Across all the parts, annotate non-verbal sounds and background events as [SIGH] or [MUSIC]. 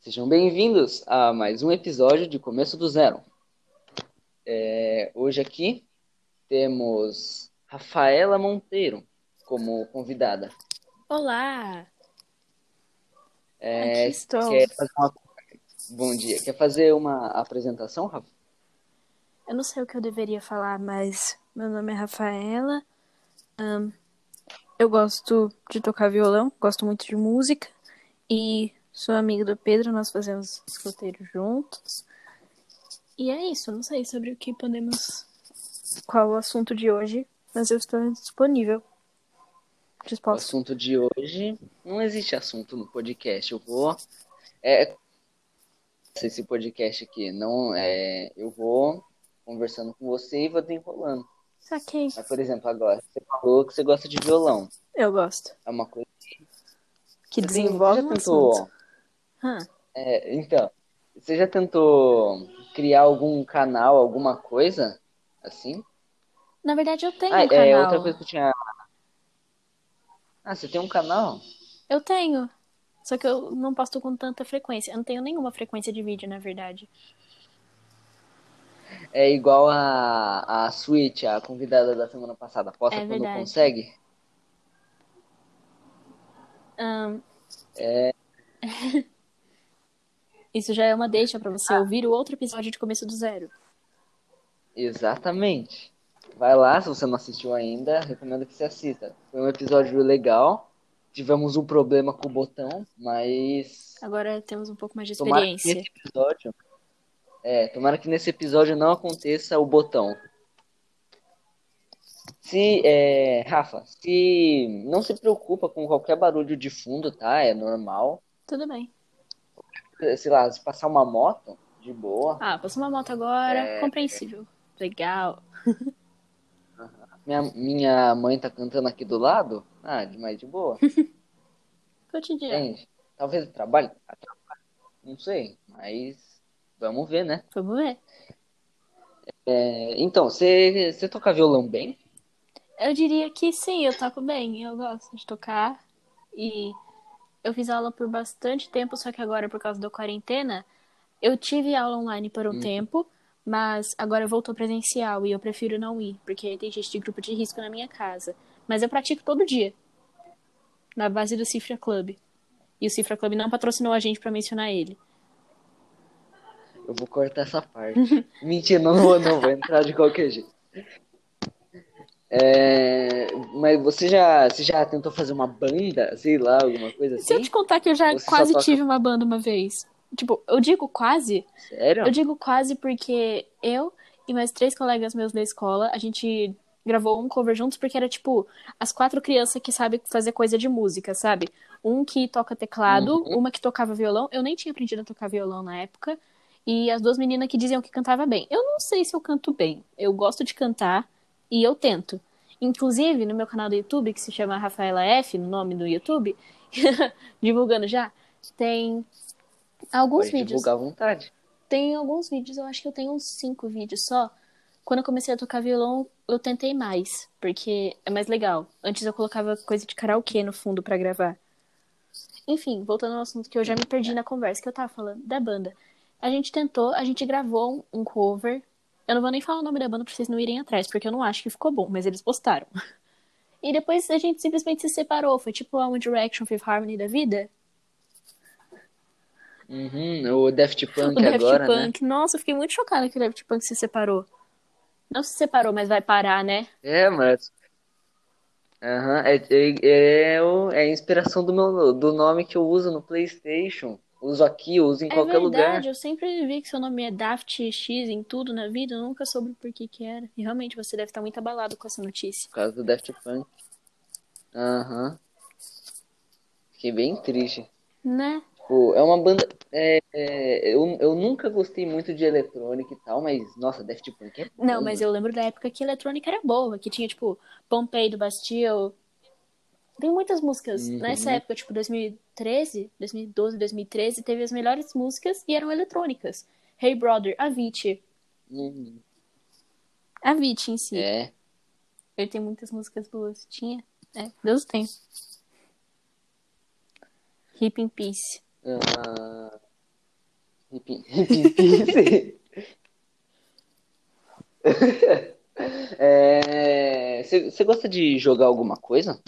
Sejam bem-vindos a mais um episódio de Começo do Zero. É, hoje aqui temos Rafaela Monteiro como convidada. Olá! É, Aqui estou. Uma... Bom dia. Quer fazer uma apresentação, Rafa? Eu não sei o que eu deveria falar, mas meu nome é Rafaela. Ahn, eu gosto de tocar violão, gosto muito de música e sou amiga do Pedro, nós fazemos escoteiro juntos. E é isso, não sei sobre o que podemos. Qual o assunto de hoje, mas eu estou disponível. O Disposto. assunto de hoje não existe assunto no podcast. Eu vou é esse podcast aqui, não é, eu vou conversando com você e vou desenrolando. Saquei. Mas, por exemplo, agora você falou que você gosta de violão. Eu gosto. É uma coisa Que Você desenvolve já um tentou, Hã. é, então, você já tentou criar algum canal, alguma coisa assim? Na verdade, eu tenho Ah, um é canal. outra coisa que eu tinha. Ah, você tem um canal? Eu tenho. Só que eu não posto com tanta frequência. Eu não tenho nenhuma frequência de vídeo, na verdade. É igual a, a Switch, a convidada da semana passada. Posta É quando verdade. consegue? Ahn, É, [LAUGHS] isso já é uma deixa pra você ouvir o outro episódio de Começo do Zero. exatamente. Vai lá, se você não assistiu ainda, recomendo que você assista. Foi um episódio legal. Tivemos um problema com o botão, mas Agora temos um pouco mais de tomara que experiência. nesse episódio, é, tomara que nesse episódio não aconteça o botão. Se, é, Rafa, se não se preocupa com qualquer barulho de fundo, tá? É normal. Tudo bem. Sei lá, se passar uma moto, de boa. Ah, passou uma moto agora. É. Compreensível. Legal. [LAUGHS] Minha, minha mãe tá cantando aqui do lado. Ah, demais de boa. [LAUGHS] Cotidiano. Entende? Talvez o trabalho atrapalhe. Não sei, mas vamos ver, né? Vamos ver. É, então, você você toca violão bem? Eu diria que sim, eu toco bem. Eu gosto de tocar. E eu fiz aula por bastante tempo, só que agora, por causa da quarentena, eu tive aula online por um Uhum. tempo, mas agora voltou presencial e eu prefiro não ir, porque tem gente de grupo de risco na minha casa. Mas eu pratico todo dia, na base do Cifra Club. E o Cifra Club não patrocinou a gente pra mencionar ele. Eu vou cortar essa parte. [LAUGHS] Mentira, não vou, não vou entrar de qualquer jeito. É, mas você já, você já tentou fazer uma banda, sei lá, alguma coisa Se eu assim? te contar que eu já Você quase toca- tive uma banda uma vez. Tipo, eu digo quase, Sério? Eu digo quase porque eu e mais três colegas meus da escola, a gente gravou um cover juntos porque era tipo as quatro crianças que sabem fazer coisa de música, sabe? Um que toca teclado, Uhum. uma que tocava violão. Eu nem tinha aprendido a tocar violão na época. E as duas meninas que diziam que cantava bem. Eu não sei se eu canto bem. Eu gosto de cantar e eu tento. Inclusive, no meu canal do YouTube, que se chama Rafaela F, no nome do YouTube, [LAUGHS] divulgando já, tem alguns Pode vídeos. divulgar à vontade. Tem alguns vídeos, eu acho que eu tenho uns cinco vídeos só. Quando eu comecei a tocar violão, eu tentei mais, porque é mais legal. Antes eu colocava coisa de karaokê no fundo pra gravar. Enfim, voltando ao assunto que eu já me perdi na conversa que eu tava falando da banda. A gente tentou, a gente gravou um cover. Eu não vou nem falar o nome da banda pra vocês não irem atrás, porque eu não acho que ficou bom, mas eles postaram. [LAUGHS] E depois a gente simplesmente se separou. Foi tipo a One Direction Fifth Harmony da vida. Uhum, o Daft [LAUGHS] Punk O Daft agora, né? Punk. Nossa, eu fiquei muito chocada que o Daft Punk se separou. Não se separou, mas vai parar, né? É, mas. Aham, é, é, é, é a inspiração do, meu, do nome que eu uso no PlayStation. Uso aqui, uso em É qualquer verdade, lugar. eu sempre vi que seu nome é Daft X em tudo na vida, eu nunca soube por que que era. E realmente você deve estar muito abalado com essa notícia. Por causa do Daft Punk. Aham. Fiquei bem triste. Né? Tipo, é uma banda. é, é, eu, eu nunca gostei muito de eletrônica e tal, mas, nossa, Daft Punk é Não, bom, mas mano. eu lembro da época que a eletrônica era boa, que tinha, tipo, Pompei do Bastille. Tem muitas músicas. Uhum. Nessa época, tipo, 2013, 2012, 2013, teve as melhores músicas e eram eletrônicas. Hey Brother, Avicii. Uhum. Avicii em si. É. Ele tem muitas músicas boas. Tinha? É, Deus tem. Hip in Peace. Ah, Pin- [LAUGHS] É, Você você gosta de jogar alguma coisa?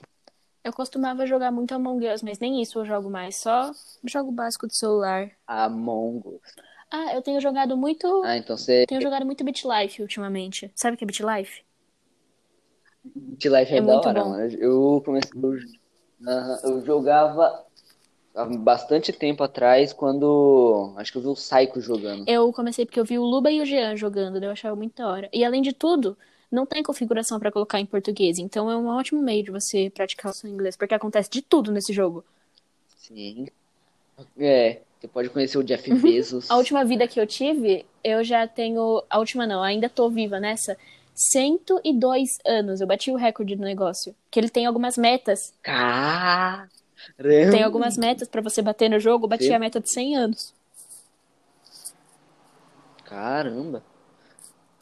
Eu costumava jogar muito Among Us, mas nem isso eu jogo mais. Só jogo básico de celular. Among Us. Ah, eu tenho jogado muito. Ah, então você. Tenho jogado muito BitLife ultimamente. Sabe o que é BitLife? De Life é, É da muito hora, bom. mano. Eu comecei. Eu, Aham, eu jogava há bastante tempo atrás, quando. Acho que eu vi o Psycho jogando. Eu comecei porque eu vi o Luba e o Jean jogando, daí eu achava muito da hora. E além de tudo, não tem configuração pra colocar em português, então é um ótimo meio de você praticar o seu inglês, porque acontece de tudo nesse jogo. Sim. É, você pode conhecer o Jeff [LAUGHS] Bezos. A última vida que eu tive, eu já tenho. A última não, ainda tô viva nessa. 102 anos. Eu bati o recorde do negócio. Que ele tem algumas metas. Caramba! Tem algumas metas pra você bater no jogo. Eu bati Sim. a meta de 100 anos. Caramba!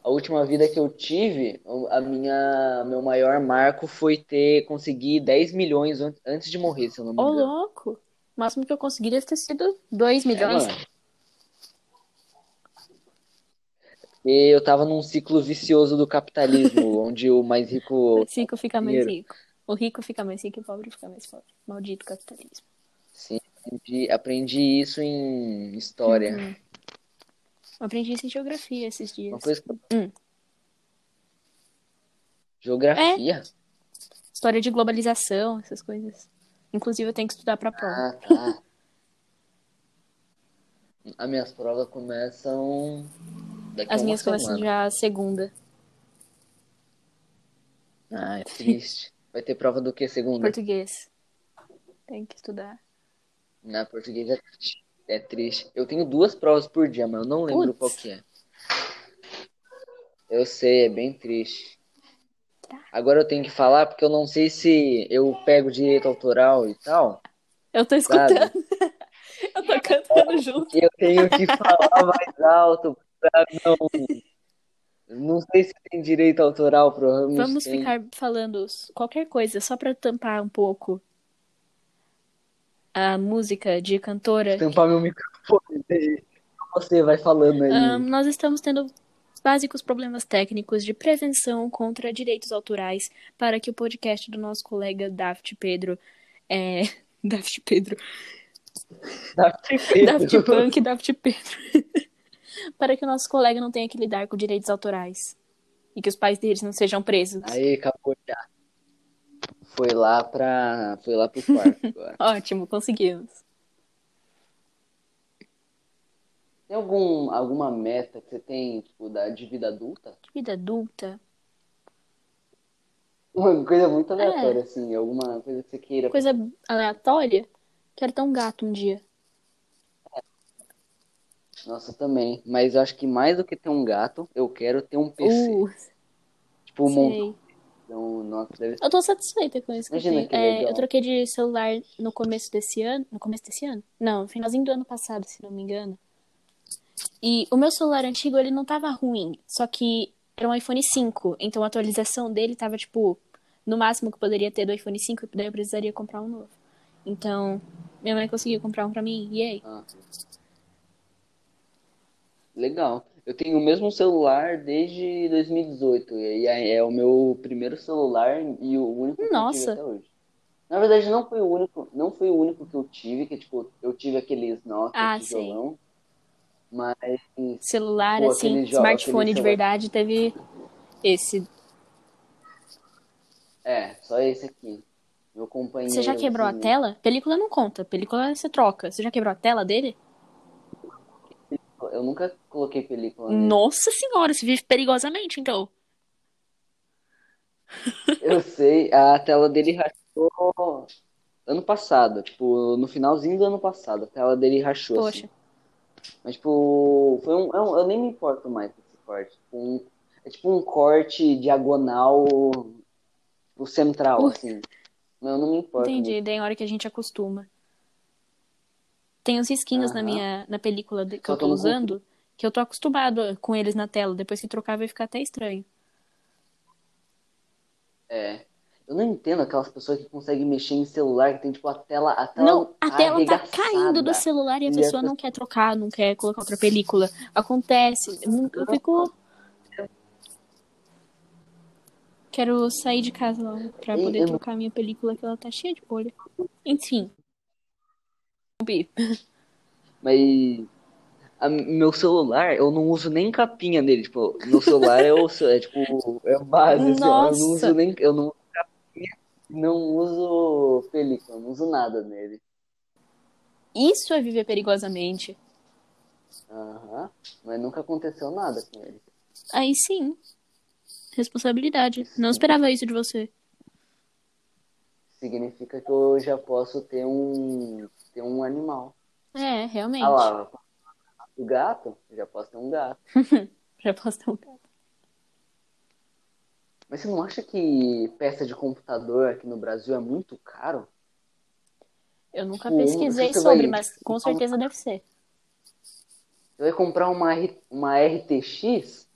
A última vida que eu tive, a minha, meu maior marco foi ter conseguido 10 milhões an- antes de morrer, se eu não me Ô, engano. louco! O máximo que eu consegui deve ter sido 2 É, milhões. mano. E eu tava num ciclo vicioso do capitalismo, [LAUGHS] onde o mais rico. O rico fica mais rico. O rico fica mais rico e o pobre fica mais pobre. Maldito capitalismo. Sim, aprendi, aprendi isso em história. Uhum. Eu aprendi isso em geografia esses dias. Uma coisa que... Hum. Geografia? História de globalização, essas coisas. Inclusive, eu tenho que estudar pra prova. Ah, tá. As minhas provas começam daqui As minhas começam já segunda. Ah, é triste. Vai ter prova do que segunda? Português. Tem que estudar. Na português é triste. É triste. Eu tenho duas provas por dia, mas eu não lembro Putz. qual que é. Eu sei, é bem triste. Tá. Agora eu tenho que falar porque eu não sei se eu pego direito autoral e tal, Eu tô sabe? escutando. [LAUGHS] eu tô cantando junto. Eu tenho que falar mais alto pra não. Não sei se tem direito autoral, provavelmente Vamos tem. ficar falando qualquer coisa, só pra tampar um pouco a música de cantora. Tampar meu microfone. Você vai falando aí. Ahn, nós estamos tendo básicos problemas técnicos de prevenção contra direitos autorais para que o podcast do nosso colega Daft Pedro é... [LAUGHS] Daft Pedro. Daft [LAUGHS] Pedro. Daft Punk Daft Pedro. [LAUGHS] para que o nosso colega não tenha que lidar com direitos autorais. E que os pais deles não sejam presos. Aí, acabou já. Foi lá pra. Foi lá pro quarto [LAUGHS] agora. Ótimo, conseguimos. Tem algum, alguma meta que você tem, tipo, da, de vida adulta? Vida adulta. Uma coisa muito aleatória, assim, alguma coisa que você queira. Coisa aleatória. Quero ter um gato um dia. Nossa, também. Mas eu acho que mais do que ter um gato, eu quero ter um PC. Uh, tipo, um sei. Então, nossa, deve Eu tô satisfeita com isso que eu Imagina que É, legal. eu troquei de celular no começo desse ano. No começo desse ano? Não, no finalzinho do ano passado, se não me engano. E o meu celular antigo, ele não tava ruim. Só que era um iPhone 5. Então a atualização dele tava, tipo, no máximo que poderia ter do iPhone 5. E daí eu precisaria comprar um novo. Então, minha mãe conseguiu comprar um pra mim. E aí? Ah. Legal. Eu tenho o mesmo celular desde 2018. E aí é o meu primeiro celular e o único que eu tive Nossa. até hoje. Na verdade, não foi o único, não foi o único que eu tive, que tipo, eu tive aqueles Nokia Ah, tijolão. Mas Celular, Pô, assim, smartphone de verdade, teve esse. é, só esse aqui. Meu companheiro. Você já quebrou a assim, tela? Película não conta. Película você troca. Você já quebrou a tela dele? Eu nunca coloquei película nele. Nossa senhora, você vive perigosamente, então. Eu [LAUGHS] sei, a tela dele rachou ano passado, tipo, no finalzinho do ano passado, a tela dele rachou, Poxa. assim. Mas, tipo, foi um, é um- eu nem me importo mais com esse corte. Tipo, um- é tipo um corte diagonal, tipo, central, Ui. assim. Eu não me importo Entendi, muito. daí é hora que a gente acostuma. Tem uns risquinhos na Aham. minha na película de- que Só eu tô usando, que eu tô acostumado com eles na tela. Depois que trocar vai ficar até estranho. É. Eu não entendo aquelas pessoas que conseguem mexer em celular, que tem tipo a tela. A tela Não, a tela tá caindo do celular e a E a pessoa não quer trocar, não quer colocar outra película. Acontece. Eu fico. Quero sair de casa logo pra poder eu- trocar minha película, que ela tá cheia de bolha. Enfim. Mas a- meu celular, eu não uso nem capinha nele. Tipo, meu celular é, o, é tipo, é base, assim, ó, eu não uso nem. Eu não uso capinha, não uso película, não uso nada nele. Isso é viver perigosamente. Aham. Mas nunca aconteceu nada com ele. Aí sim. Responsabilidade. Não esperava isso de você. Significa que eu já posso ter um, ter um animal. É, realmente. Ah lá, o gato, já posso ter um gato. [LAUGHS] Já posso ter um gato. Mas você não acha que peça de computador aqui no Brasil é muito caro? Eu nunca Tipo, pesquisei sobre, vai- mas com certeza deve ser. Você vai comprar uma, R- uma RTX,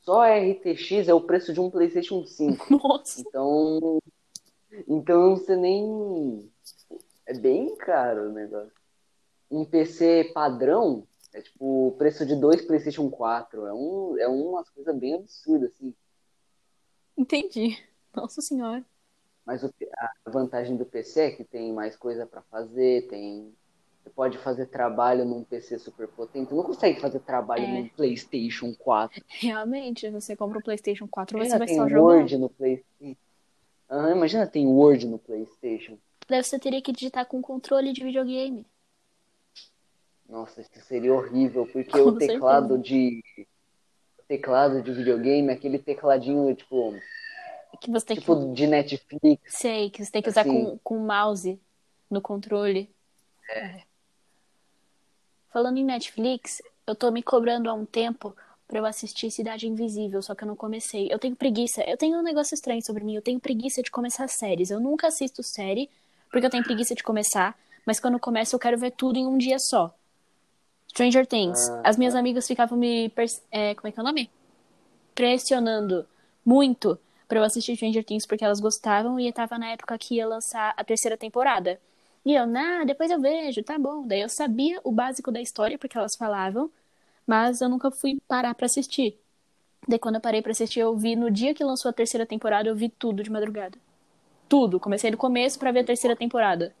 só a RTX é o preço de um PlayStation 5. [LAUGHS] Nossa. Então, então você nem. É bem caro o negócio. Um PC padrão é tipo o preço de dois PlayStation 4. É, um, é umas coisas bem absurdas, assim. Entendi. Nossa senhora. Mas o- a vantagem do PC é que tem mais coisa para fazer, tem. Você pode fazer trabalho num PC super potente. Você não consegue fazer trabalho É. num PlayStation 4. Realmente, você compra o PlayStation 4, você Imagina vai tem só jogar. Word no PlayStation. Imagina tem Word no PlayStation. Daí você teria que digitar com controle de videogame. Nossa, isso seria horrível, porque [LAUGHS] Com o teclado de. O teclado de videogame, aquele tecladinho, tipo, Que você tem tipo que. de Netflix. Sei, que você tem que usar assim. com, com o mouse no controle. É. Falando em Netflix, eu tô me cobrando há um tempo pra eu assistir Cidade Invisível, só que eu não comecei. Eu tenho preguiça. Eu tenho um negócio estranho sobre mim. Eu tenho preguiça de começar séries. Eu nunca assisto série porque eu tenho preguiça de começar, mas quando eu começo eu quero ver tudo em um dia só. Stranger Things. Ah, As minhas amigas ficavam me. É, como é que é o nome? Pressionando muito pra eu assistir Stranger Things porque elas gostavam e tava na época que ia lançar a terceira temporada. E eu, nah, depois eu vejo, tá bom. Daí eu sabia o básico da história porque elas falavam, mas eu nunca fui parar pra assistir. Daí quando eu parei pra assistir, eu vi no dia que lançou a terceira temporada, eu vi tudo de madrugada. Tudo. Comecei do começo pra ver a terceira temporada.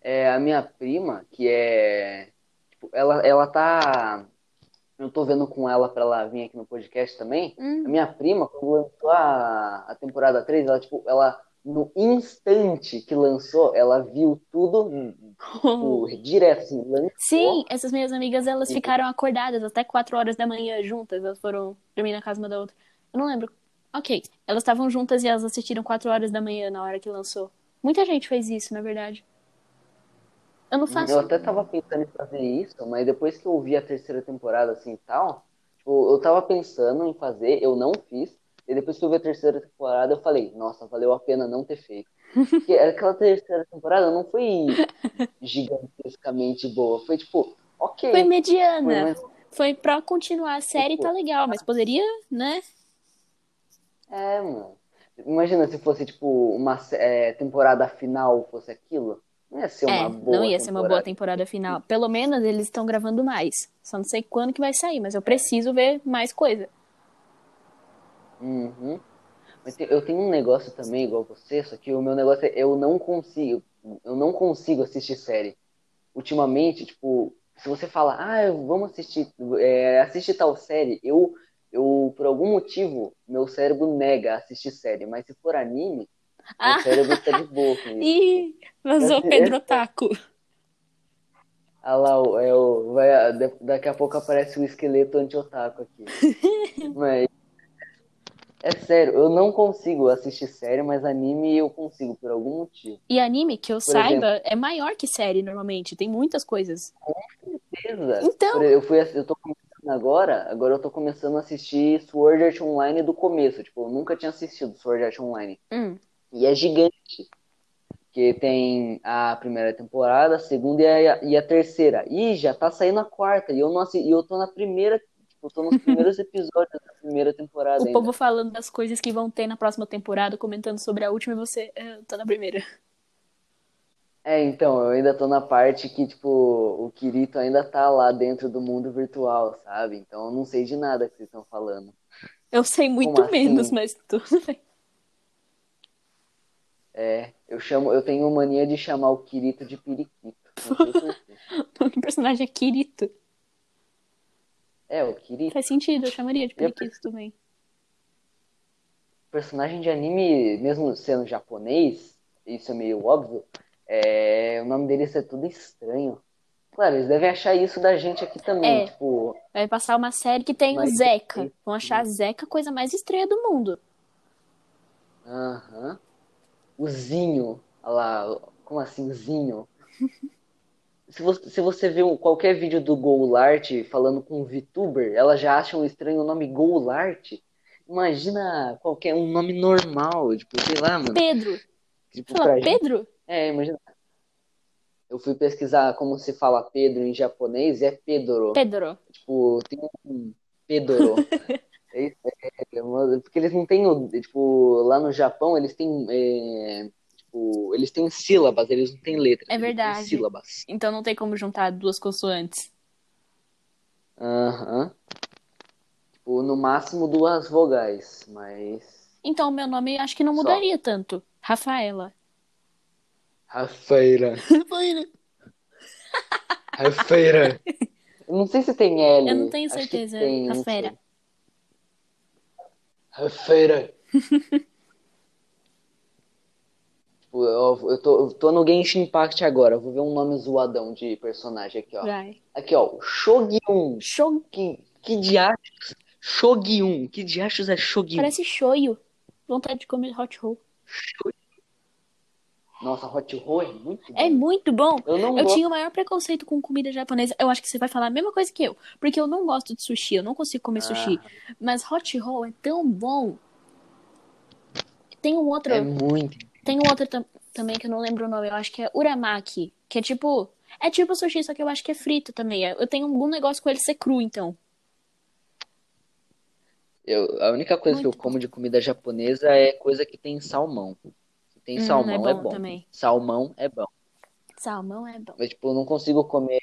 É a minha prima, que é. Tipo, ela, ela tá. Eu tô vendo com ela pra ela vir aqui no podcast também. Hum. A minha prima, quando lançou a, a temporada 3, ela, tipo, ela, no instante que lançou, ela viu tudo tipo, [LAUGHS] direto, assim, lançou. Sim, essas minhas amigas, elas Uhum. ficaram acordadas até 4 horas da manhã juntas. Elas foram dormir na casa uma da outra. Eu não lembro. Ok. Elas estavam juntas e elas assistiram 4 horas da manhã na hora que lançou. Muita gente fez isso, na verdade. Eu não faço. Eu até tava pensando em fazer isso, mas depois que eu vi a terceira temporada assim e tal, tipo, eu tava pensando em fazer, eu não fiz. E depois que eu vi a terceira temporada, eu falei, nossa, valeu a pena não ter feito. [LAUGHS] Porque aquela terceira temporada não foi gigantescamente boa. Foi tipo, ok. Foi Foi, mediana. mas- Foi pra continuar a série, Tipo, tá legal, mas poderia, né? É, mano. Imagina se fosse, tipo, uma é, temporada final fosse aquilo. Não ia ser uma É, boa não ia ser uma boa temporada. temporada final. Pelo menos eles estão gravando mais. Só não sei quando que vai sair, mas eu preciso ver mais coisa. Uhum. Eu tenho um negócio também, igual você, só que o meu negócio é eu não consigo, eu não consigo assistir série. Ultimamente, tipo, se você fala, ah, vamos assistir, é, assistir tal série, eu, eu, por algum motivo, meu cérebro nega assistir série, mas se for anime, Ah. meu cérebro tá de boa com isso. [LAUGHS] Ih, vazou Esse- Pedro Otaku. Ah lá, o- é vai, da- daqui a pouco aparece o esqueleto anti-otaku aqui. [LAUGHS] Mas, é sério, eu não consigo assistir série, mas anime eu consigo, por algum motivo. E anime, que eu Por saiba, é maior que série normalmente. Tem muitas coisas. Beleza? Então. Por- Eu fui, eu tô começando agora, agora eu tô começando a assistir Sword Art Online do começo. Tipo, eu nunca tinha assistido Sword Art Online. Hum. E é gigante. Que tem a primeira temporada, a segunda e a, e a terceira. E já tá saindo a quarta. E eu não assi- e eu tô na primeira, tipo, tô nos primeiros [LAUGHS] episódios da primeira temporada O ainda. povo falando das coisas que vão ter na próxima temporada, comentando sobre a última e você "Ah, tá na primeira. É, então, eu ainda tô na parte que, tipo, o Kirito ainda tá lá dentro do mundo virtual, sabe? Então eu não sei de nada que vocês estão falando. Eu sei muito assim? menos, mas tudo bem. É, eu chamo, eu tenho mania de chamar o Kirito de periquito. [LAUGHS] O personagem é Kirito. É, o Kirito. Faz sentido, eu chamaria de periquito também. Personagem de anime, mesmo sendo japonês, isso é meio óbvio, é, o nome deles é tudo estranho. Claro, eles devem achar isso da gente aqui também, É. tipo, Vai passar uma série que tem o Zeca. Vão achar a Zeca a coisa mais estranha do mundo. aham. O Zinho, olha lá, como assim, Zinho? [LAUGHS] Se você, se você vê um- qualquer vídeo do Goulart falando com um VTuber, elas já acham estranho o nome Goulart. Imagina qualquer um nome normal, tipo, sei lá, mano. Pedro. Tipo, Fala, pra gente- Pedro? É, imagina. Eu fui pesquisar como se fala Pedro em japonês e é Pedro. Pedro. Tipo, tem um Pedro. [LAUGHS] É isso, é, porque eles não têm, o- tipo, lá no Japão eles têm, é, tipo, eles têm sílabas, eles não têm letras. É verdade. sílabas. Então não tem como juntar duas consoantes. Aham. Tipo, no máximo duas vogais, mas... Então meu nome acho que não Só. mudaria tanto. Rafaela. Rafeira. Rafeira. [LAUGHS] Eu não sei se tem L. Eu não tenho certeza. tem, Rafeira. Rafeira. [LAUGHS] Tipo, eu, eu tô, eu tô no Genshin Impact agora. Eu vou ver um nome zoadão de personagem aqui, ó. Vai. Aqui, ó. Shogyun. Show. Que, diachos? Shogyun. Que diachos é Shogyun? Parece shoyu. Vontade de comer hot roll. Nossa, Hot Roll é muito bom. É muito bom. Eu não Eu gosto. tinha o maior preconceito com comida japonesa. Eu acho que você vai falar a mesma coisa que eu. Porque eu não gosto de sushi. Eu não consigo comer sushi. Ah. Mas hot roll é tão bom. Tem um outro. É muito. Tem um outro tam- também que eu não lembro o nome. Eu acho que é uramaki. Que é tipo. É tipo sushi, só que eu acho que é frito também. Eu tenho algum negócio com ele ser cru, então. Eu, a única coisa que Muito eu como de comida japonesa é coisa que tem salmão. Tem Hum, salmão, é é bom bom. também. Salmão é bom. Salmão é bom. Mas, tipo, eu não consigo comer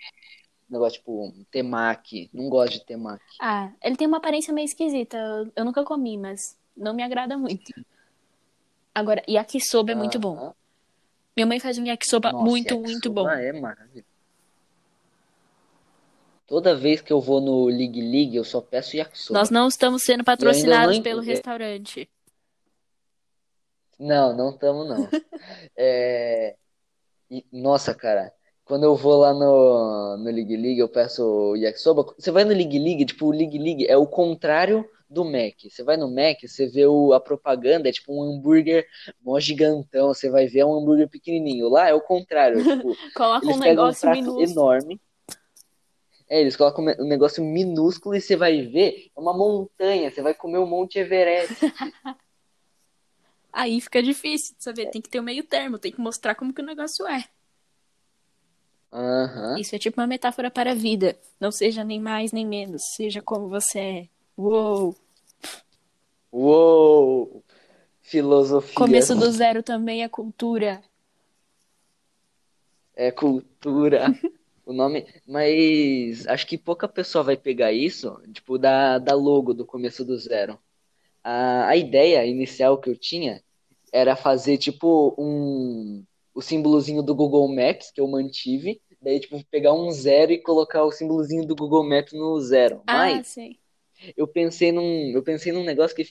negócio tipo temaki. Não gosto de temaki. Ah, ele tem uma aparência meio esquisita. Eu, eu nunca comi, mas não me agrada muito. Agora, yakisoba é muito bom. Aham. Minha mãe faz um yakisoba Nossa, muito, muito bom. yakisoba é maravilhoso. Toda vez que eu vou no League League, eu só peço yakisoba. Nós não estamos sendo patrocinados pelo restaurante. Não, não estamos não. [LAUGHS] É, e- nossa, cara, quando eu vou lá no, no League League, eu peço yakisoba. Você vai no League League, tipo, o League League é o contrário do Mac. Você vai no Mac, você vê o, a propaganda, é tipo um hambúrguer mó gigantão. Você vai ver é um hambúrguer pequenininho. Lá é o contrário, [LAUGHS] tipo, Coloca eles um pegam um negócio prato minúsculo. enorme. É, eles colocam um negócio minúsculo e você vai ver é uma montanha. Você vai comer um Monte Everest. [LAUGHS] Aí fica difícil de saber. Tem que ter o meio termo, tem que mostrar como que o negócio é. Aham. Isso é tipo uma metáfora para a vida. Não seja nem mais nem menos. Seja como você é. Uou! Uou! Filosofia. Começo do zero também é cultura. É cultura. [LAUGHS] O nome. Mas acho que pouca pessoa vai pegar isso, tipo, da, da logo do começo do zero. A, a ideia inicial que eu tinha era fazer, tipo, um. O símbolozinho do Google Maps, que eu mantive. Daí, tipo, pegar um zero e colocar o símbolozinho do Google Maps no zero. Ah, Mas sei. eu pensei num, eu pensei num negócio que,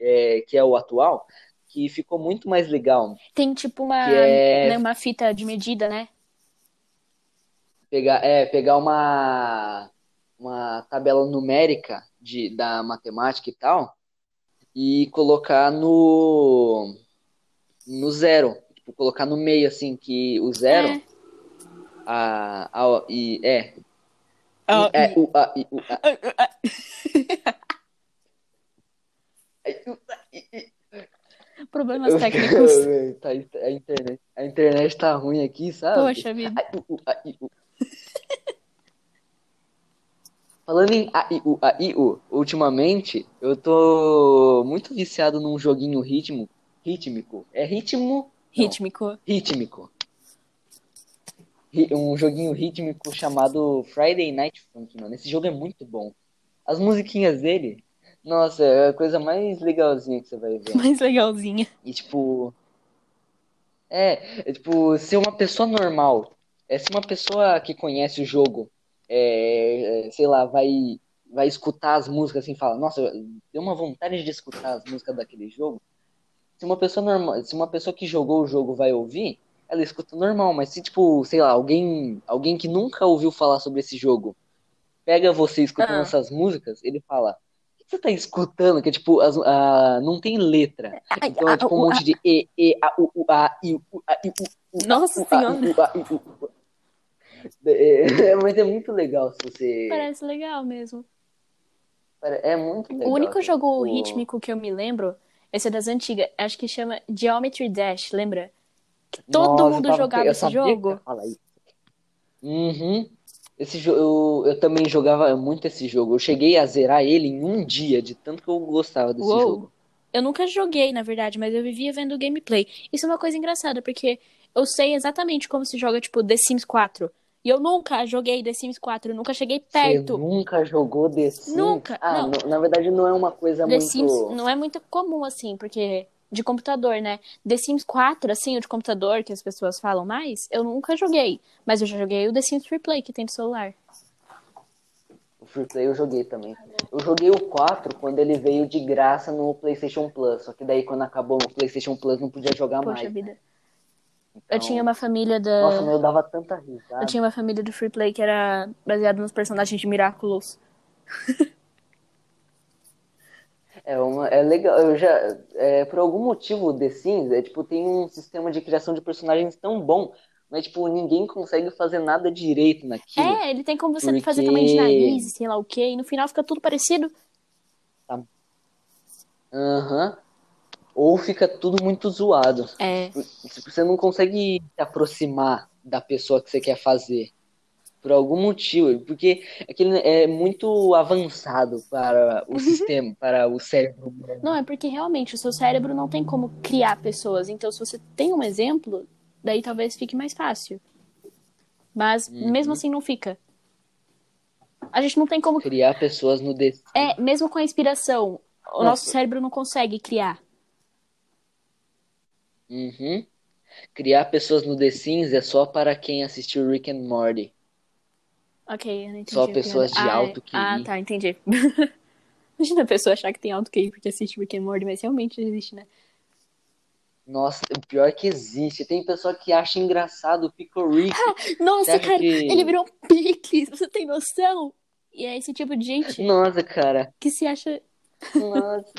é, que é o atual, que ficou muito mais legal. Tem tipo uma, é- né, uma fita de medida, né? Pegar, é, pegar uma, uma tabela numérica de, da matemática e tal e colocar no, no zero. Tipo, colocar no meio, assim, que o zero, É. a, a, e, é, Ah, é, o, a, o, a. Problemas técnicos. tá, a, internet, a internet tá ruim aqui, sabe? Poxa vida. Ai, u, u, ai, u. Falando em A, I, U, A, I, U, ultimamente eu tô muito viciado num joguinho ritmo, rítmico. É ritmo? Rítmico. Rítmico. Ri- Um joguinho rítmico chamado Friday Night Funk, mano. Esse jogo é muito bom. As musiquinhas dele, nossa, é a coisa mais legalzinha que você vai ver. [LAUGHS] Mais legalzinha. E tipo, é, é tipo, se uma pessoa normal, é, se uma pessoa que conhece o jogo, é, é, sei lá, vai, vai escutar as músicas assim, e fala, nossa, deu uma vontade de escutar as músicas daquele jogo. Se uma pessoa normal, se uma pessoa que jogou o jogo vai ouvir, ela escuta normal, mas se tipo, sei lá, alguém, alguém que nunca ouviu falar sobre esse jogo, pega você escutando Ah. essas músicas, ele fala, o que você tá escutando? Que é tipo, as, a, não tem letra. Ai, Então é tipo um monte de E, E, A, U, A, I, U, A, I, U, Nossa senhora. U, [LAUGHS] U. É, mas é muito legal se você. Parece legal mesmo. É muito legal. O único jogo rítmico que eu me lembro, esse é das antigas, acho que chama Geometry Dash, lembra? Que todo nossa, mundo jogava eu esse jogo. Uhum. Esse jogo, eu, eu também jogava muito esse jogo. Eu cheguei a zerar ele em um dia, de tanto que eu gostava desse Uou. jogo. Eu nunca joguei, na verdade, mas eu vivia vendo gameplay. Isso é uma coisa engraçada, porque eu sei exatamente como se joga, tipo, The Sims 4. E eu nunca joguei The Sims 4, eu nunca cheguei Você perto. nunca jogou The Sims? Nunca, Ah, não. na verdade não é uma coisa The muito. Sims não é muito comum, assim, porque de computador, né? The Sims 4, assim, o de computador, que as pessoas falam mais, eu nunca joguei. Mas eu já joguei o The Sims Free Play, que tem de celular. O Free Play eu joguei também. Eu joguei o 4 quando ele veio de graça no PlayStation Plus. Só que daí quando acabou no PlayStation Plus não podia jogar Poxa mais. vida. Então, Eu tinha uma família da. Nossa, mas eu dava tanta risada. Eu tinha uma família do Free Play que era baseada nos personagens de Miraculous. É, uma, é legal. Eu já, é, por algum motivo, The Sims é, tipo, tem um sistema de criação de personagens tão bom, mas tipo, ninguém consegue fazer nada direito naquilo. É, ele tem como você Porque- fazer tamanho de nariz, sei lá o quê, e no final fica tudo parecido. Aham. Ou fica tudo muito zoado. É. Você não consegue se aproximar da pessoa que você quer fazer. Por algum motivo. Porque aquele é muito avançado para o [LAUGHS] sistema, para o cérebro. Não, é porque realmente o seu cérebro não tem como criar pessoas. Então, se você tem um exemplo, daí talvez fique mais fácil. Mas Uhum. mesmo assim não fica. A gente não tem como. Criar pessoas no Sims. É, mesmo com a inspiração, o Não, nosso cérebro não consegue criar. Uhum. Criar pessoas no The Sims é só para quem assistiu Rick and Morty. Ok, eu não entendi. Só pessoas de ah, é. alto QI. Ah, tá, entendi. [LAUGHS] Imagina a pessoa achar que tem alto QI porque assiste Rick and Morty, mas realmente existe, né? Nossa, o pior que existe. Tem pessoa que acha engraçado o Pico Rick. [LAUGHS] Nossa, cara, que- ele virou um picles, você tem noção? E é esse tipo de gente Nossa, cara. que se acha. Nossa.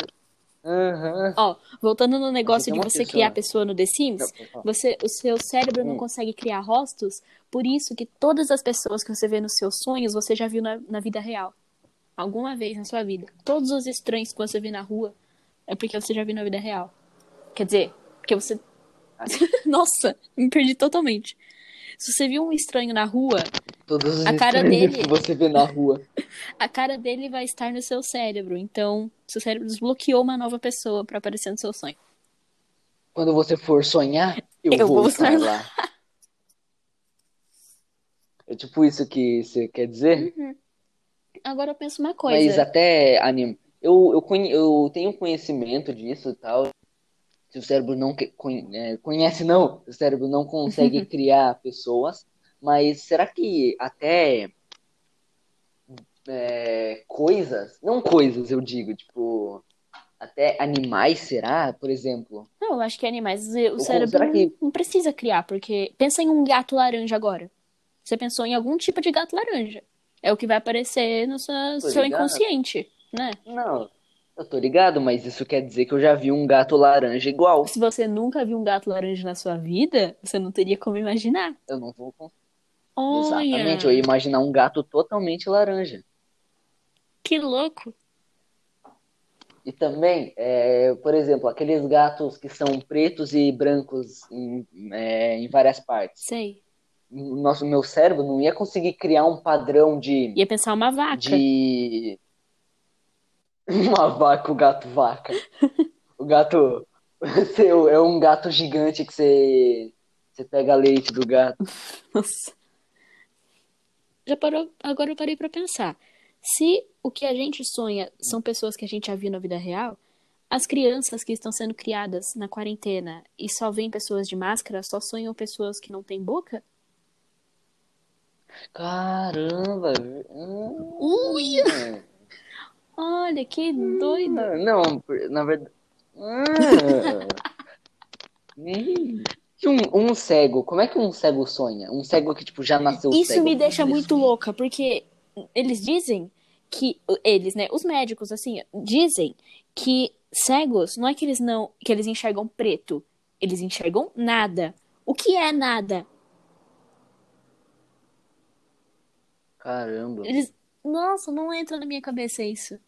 Aham. Ó, voltando no negócio de você pessoa- criar pessoa no The Sims, Não, você, o seu cérebro não Hum. consegue criar rostos, por isso que todas as pessoas que você vê nos seus sonhos, você já viu na, na vida real. Alguma vez na sua vida. Todos os estranhos que você vê na rua é porque você já viu na vida real. Quer dizer, porque você. [LAUGHS] Nossa, me perdi totalmente. Se você viu um estranho na rua, Todos os A cara dele- que você vê na rua. [LAUGHS] a cara dele vai estar no seu cérebro. Então, seu cérebro desbloqueou uma nova pessoa pra aparecer no seu sonho. Quando você for sonhar, eu, Eu vou, vou estar estar lá. É tipo isso que você quer dizer? Agora eu penso uma coisa. Mas até anime. Eu, eu, eu tenho conhecimento disso e tal. Se o cérebro não é, conhece, não, o cérebro não consegue [LAUGHS] criar pessoas. Mas será que até é, coisas, não coisas, eu digo, tipo, até animais, será? Por exemplo. Não, eu acho que animais, o Ou cérebro que- não, precisa criar, porque pensa em um gato laranja agora. Você pensou em algum tipo de gato laranja. É o que vai aparecer no seu, seu ligado. inconsciente, né? Não, eu tô ligado, mas isso quer dizer que eu já vi um gato laranja igual. Se você nunca viu um gato laranja na sua vida, você não teria como imaginar. Eu não vou conseguir. Olha, Exatamente, eu ia imaginar um gato totalmente laranja. que louco. E também, é, por exemplo, aqueles gatos que são pretos e brancos em, é, em várias partes. Sei. o nosso meu cérebro não ia conseguir criar um padrão de Ia pensar uma vaca. de [LAUGHS] uma vaca, o gato vaca. O gato [LAUGHS] seu é um gato gigante que você você pega leite do gato. [LAUGHS] Nossa. Já parou? Agora eu parei pra pensar. Se o que a gente sonha são pessoas que a gente já viu na vida real, as crianças que estão sendo criadas na quarentena e só veem pessoas de máscara, só sonham pessoas que não têm boca? Caramba. Hum. Ui! Olha, que doido. Não, por- na verdade. Ah. [LAUGHS] Hum. Um, um cego, como é que um cego sonha? Um cego que tipo já nasceu Isso cego. me deixa muito sonha? louca, porque eles dizem que eles, né, os médicos assim, dizem que cegos não é que eles não, que eles enxergam preto, eles enxergam nada. O que é nada? Caramba. Eles, nossa, não entra na minha cabeça isso.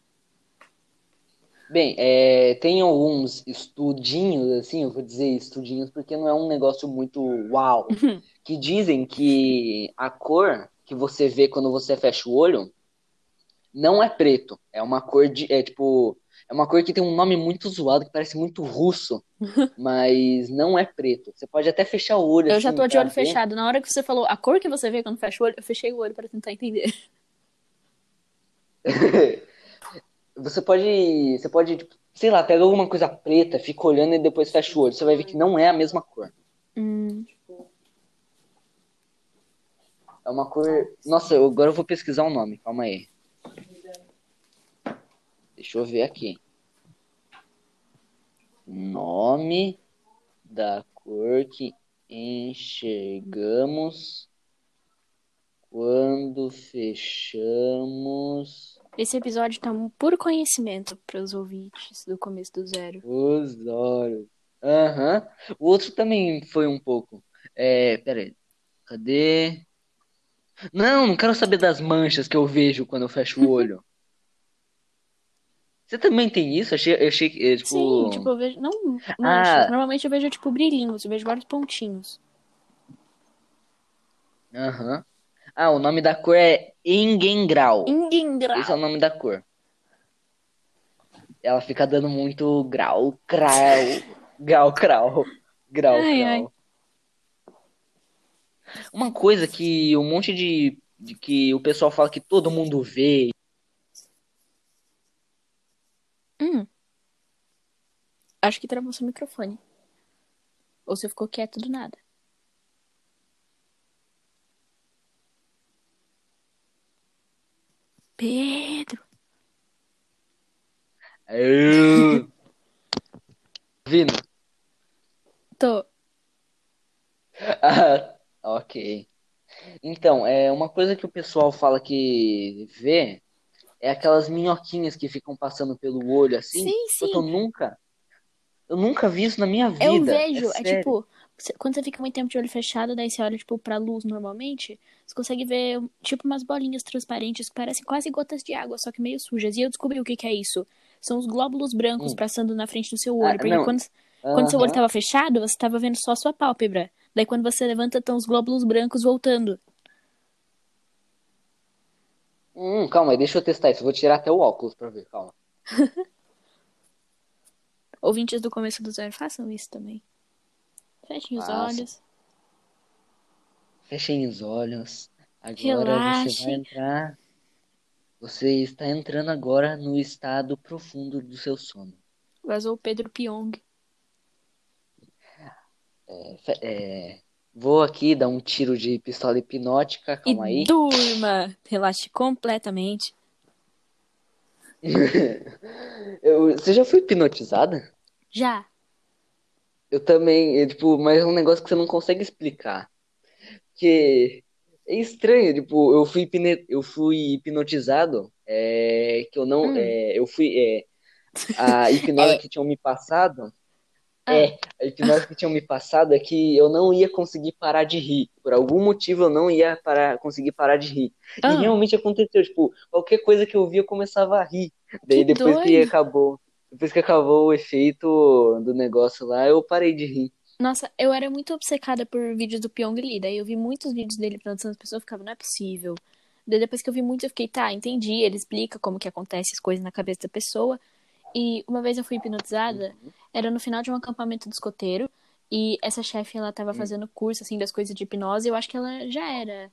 Bem, é, tem alguns estudinhos, assim, eu vou dizer estudinhos porque não é um negócio muito uau, [LAUGHS] que dizem que a cor que você vê quando você fecha o olho não é preto, é uma cor de, é tipo, é uma cor que tem um nome muito zoado, que parece muito russo, [LAUGHS] mas não é preto. Você pode até fechar o olho Eu já assim tô de olho ver. fechado. Na hora que você falou a cor que você vê quando fecha o olho, eu fechei o olho pra tentar entender. [LAUGHS] Você pode, você pode, tipo, sei lá, pega alguma coisa preta, fica olhando e depois fecha o olho. Você vai ver que não é a mesma cor. Hum, É uma cor. Nossa, agora eu vou pesquisar o nome. Calma aí. Deixa eu ver aqui. Nome da cor que enxergamos quando fechamos esse episódio tá um puro conhecimento para os ouvintes do começo do zero. os olhos. Aham. O outro também foi um pouco. É, pera aí. Cadê? Não, não quero saber das manchas que eu vejo quando eu fecho o [LAUGHS] olho. Você também tem isso? Achei, achei que, é, tipo... Sim, tipo, eu vejo. Não manchas. Ah. Normalmente eu vejo, tipo, brilhinhos, eu vejo vários pontinhos. Aham. Ah, o nome da cor é Ingengrau. Ingengrau. Esse é o nome da cor. Ela fica dando muito grau, grau, grau, grau, grau, Ai, grau. Uma coisa que um monte de, de que o pessoal fala que todo mundo vê. Hum. Acho que travou seu microfone. Ou você ficou quieto do nada. Pedro. Ah. Vindo? Tô. Ah, ok. Então, é uma coisa que o pessoal fala que vê é aquelas minhoquinhas que ficam passando pelo olho assim. Sim, que eu sim. nunca, eu nunca vi isso na minha vida. Eu vejo, É é, tipo, quando você fica muito tempo de olho fechado, daí você olha, tipo, pra luz normalmente, você consegue ver, tipo, umas bolinhas transparentes que parecem quase gotas de água, só que meio sujas. E eu descobri o que que é isso. São os glóbulos brancos Hum. passando na frente do seu Ah, olho. porque não. quando, quando seu olho tava fechado, você tava vendo só a sua pálpebra. Daí quando você levanta, estão os glóbulos brancos voltando. Hum, calma aí, deixa eu testar isso. Vou tirar até o óculos pra ver, calma. [LAUGHS] Ouvintes do começo do zero, façam isso também. Fechem os olhos. Fechem os olhos. Agora você vai entrar. Você está entrando agora no estado profundo do seu sono. Vazou o Pedro Pyong. É, é, vou aqui dar um tiro de pistola hipnótica, calma e aí. durma. Relaxe completamente. [LAUGHS] Eu- você já foi hipnotizada? Já. Eu também, é, tipo, mas é um negócio que você não consegue explicar. Que é estranho, tipo, eu fui, hipne- eu fui hipnotizado, é, que eu não, Hum. é, eu fui, é, a [LAUGHS] hipnose É. que tinham me passado, Ah. é, a hipnose que tinham me passado é que eu não ia conseguir parar de rir. Por algum motivo eu não ia parar, conseguir parar de rir. E Ah. realmente aconteceu, tipo, qualquer coisa que eu via eu começava a rir. Daí Que depois que doido. acabou, depois que acabou o efeito do negócio lá, eu parei de rir. Nossa, eu era muito obcecada por vídeos do Pyong Lee. Daí eu vi muitos vídeos dele hipnotizando as pessoas, eu ficava, não é possível. Daí depois que eu vi muito, eu fiquei, tá, entendi. Ele explica como que acontece as coisas na cabeça da pessoa. E uma vez eu fui hipnotizada, era no final de um acampamento do escoteiro. E essa chefe, ela tava fazendo curso, assim, das coisas de hipnose. Eu acho que ela já era.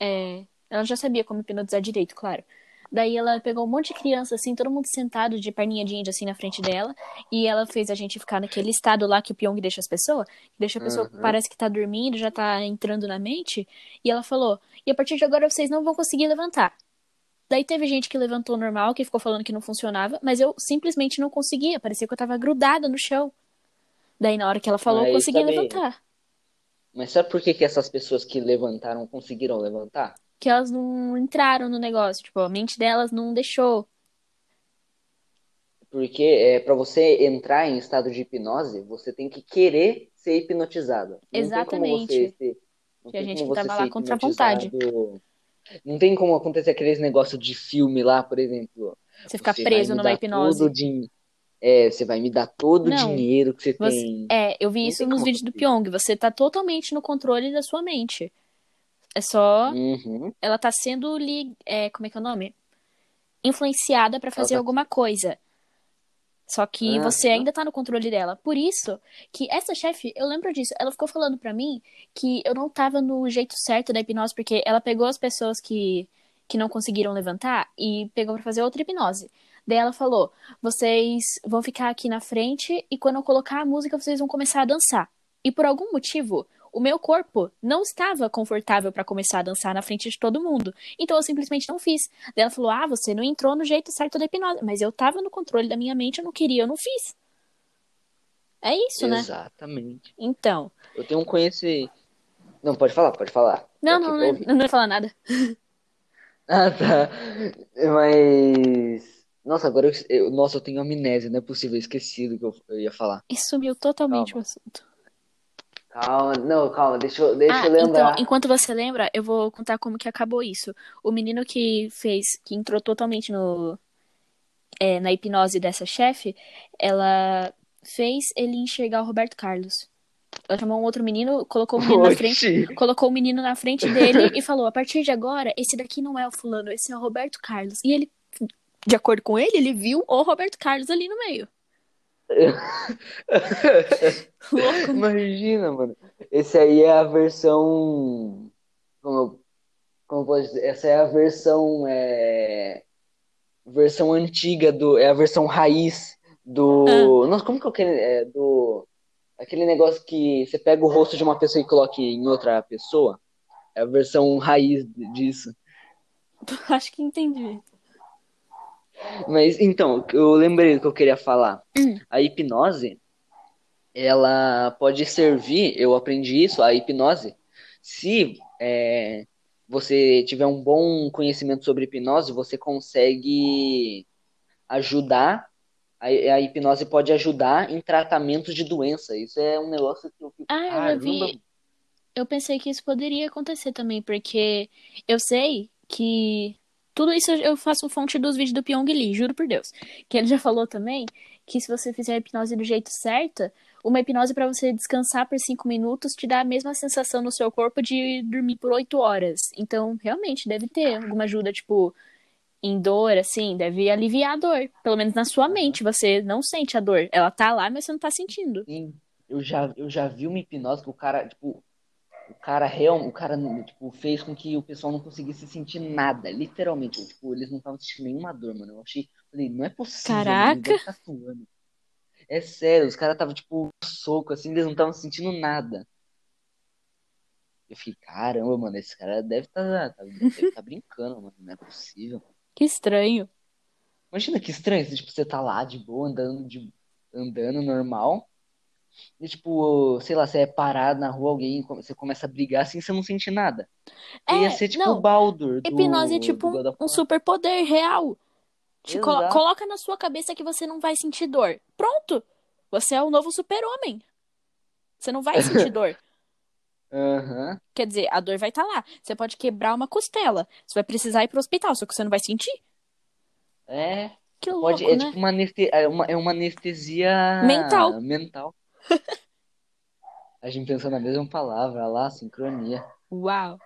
é, ela já sabia como hipnotizar direito, claro. Daí ela pegou um monte de criança, assim, todo mundo sentado de perninha de índia, assim, na frente dela. E ela fez a gente ficar naquele estado lá que o Pyong deixa as pessoas. Que deixa a pessoa Uhum. parece que tá dormindo, já tá entrando na mente. E ela falou, e a partir de agora vocês não vão conseguir levantar. Daí teve gente que levantou normal, que ficou falando que não funcionava, mas eu simplesmente não conseguia. Parecia que eu tava grudada no chão. Daí na hora que ela falou, eu Mas consegui sabe- levantar. Mas sabe por que, que essas pessoas que levantaram conseguiram levantar? Que elas não entraram no negócio. Tipo, a mente delas não deixou. Porque é, para você entrar em estado de hipnose, você tem que querer ser hipnotizado. Não Exatamente. Tem ser, não Que a tem gente tava ser lá contra a vontade. Não tem como acontecer aqueles negócios de filme lá, por exemplo. Você ficar preso numa hipnose. todo o din- É, você vai me dar todo o Não. dinheiro que você, Você- tem. É, eu vi Não isso tem nos vídeos do. Pyong. Você tá totalmente no controle da sua mente. É só. Uhum. Ela tá sendo. Li... É, como é que é o nome? Influenciada pra fazer tá- alguma coisa. Só que Aham. você ainda tá no controle dela. Por isso que essa chefe, eu lembro disso, ela ficou falando pra mim que eu não tava no jeito certo da hipnose, porque ela pegou as pessoas que, que não conseguiram levantar e pegou pra fazer outra hipnose. Daí ela falou: vocês vão ficar aqui na frente e quando eu colocar a música, vocês vão começar a dançar. E por algum motivo, o meu corpo não estava confortável pra começar a dançar na frente de todo mundo. Então eu simplesmente não fiz. Daí ela falou: Ah, você não entrou no jeito certo da hipnose. Mas eu tava no controle da minha mente, eu não queria, eu não fiz. É isso, né? Exatamente. Então. Eu tenho um conhecimento. Não, pode falar, pode falar. Não, não, não, não ia falar nada. [LAUGHS] Ah, tá. Mas. Nossa, agora eu, eu- Nossa, eu tenho amnésia, não é possível, eu esqueci do que eu, eu ia falar. E sumiu totalmente Calma. o assunto. Calma, não, calma, deixa eu, deixa Ah, eu lembrar. então, enquanto você lembra, eu vou contar como que acabou isso. O menino que fez, que entrou totalmente no, é, na hipnose dessa chefe, ela fez ele enxergar o Roberto Carlos. Ela chamou um outro menino, colocou o menino na frente, colocou o menino na frente dele e falou: a partir de agora, esse daqui não é o fulano, esse é o Roberto Carlos. E ele, de acordo com ele, ele viu o Roberto Carlos ali no meio. Louco. [LAUGHS] Imagina, mano. Esse aí é a versão. Como eu, como eu posso dizer? Essa é a versão. É, versão antiga do. É a versão raiz do. Nossa, como que é aquele. É, do. Aquele negócio que você pega o rosto de uma pessoa e coloca em outra pessoa. É a versão raiz disso. [LAUGHS] Acho que entendi. Mas então, eu lembrei do que eu queria falar. Hum. A hipnose, ela pode servir, eu aprendi isso, a hipnose, se é, você tiver um bom conhecimento sobre hipnose, você consegue ajudar, a, a hipnose pode ajudar em tratamentos de doença. Isso é um negócio que eu fico, Ah, eu vi. Eu pensei que isso poderia acontecer também, porque eu sei que tudo isso eu faço fonte dos vídeos do Pyong Lee, juro por Deus. Que ele já falou também que se você fizer a hipnose do jeito certo, uma hipnose pra você descansar por cinco minutos te dá a mesma sensação no seu corpo de dormir por oito horas. Então, realmente, deve ter alguma ajuda, tipo, em dor, assim, deve aliviar a dor. Pelo menos na sua mente, você não sente a dor. Ela tá lá, mas você não tá sentindo. Sim, eu já, eu já vi uma hipnose que o cara, tipo, o cara real, o cara, tipo, fez com que o pessoal não conseguisse sentir nada, literalmente, tipo, eles não estavam sentindo nenhuma dor, mano. Eu achei, falei, não é possível, mano, Caraca. deve tá. É sério, os caras estavam, tipo, soco, assim, eles não estavam sentindo nada. Eu fiquei, caramba, mano, esse cara deve tá, tá, deve tá brincando, mano, não é possível. Que estranho. Imagina que estranho, tipo, você tá lá de boa, andando, de, andando normal, e tipo, sei lá, você é parado na rua, alguém, você começa a brigar assim, você não sente nada. É, Ia ser tipo não. o Baldur do, Hipnose é tipo um War. superpoder real. Te colo- coloca na sua cabeça que você não vai sentir dor. Pronto! Você é o novo super-homem. Você não vai [LAUGHS] sentir dor. Aham. Quer dizer, a dor vai estar lá. Você pode quebrar uma costela. Você vai precisar ir pro hospital, só que você não vai sentir. É, Que louco, pode, é né? tipo uma, aneste- é uma, é uma anestesia Mental. mental. A gente pensou na mesma palavra lá, sincronia. Uau.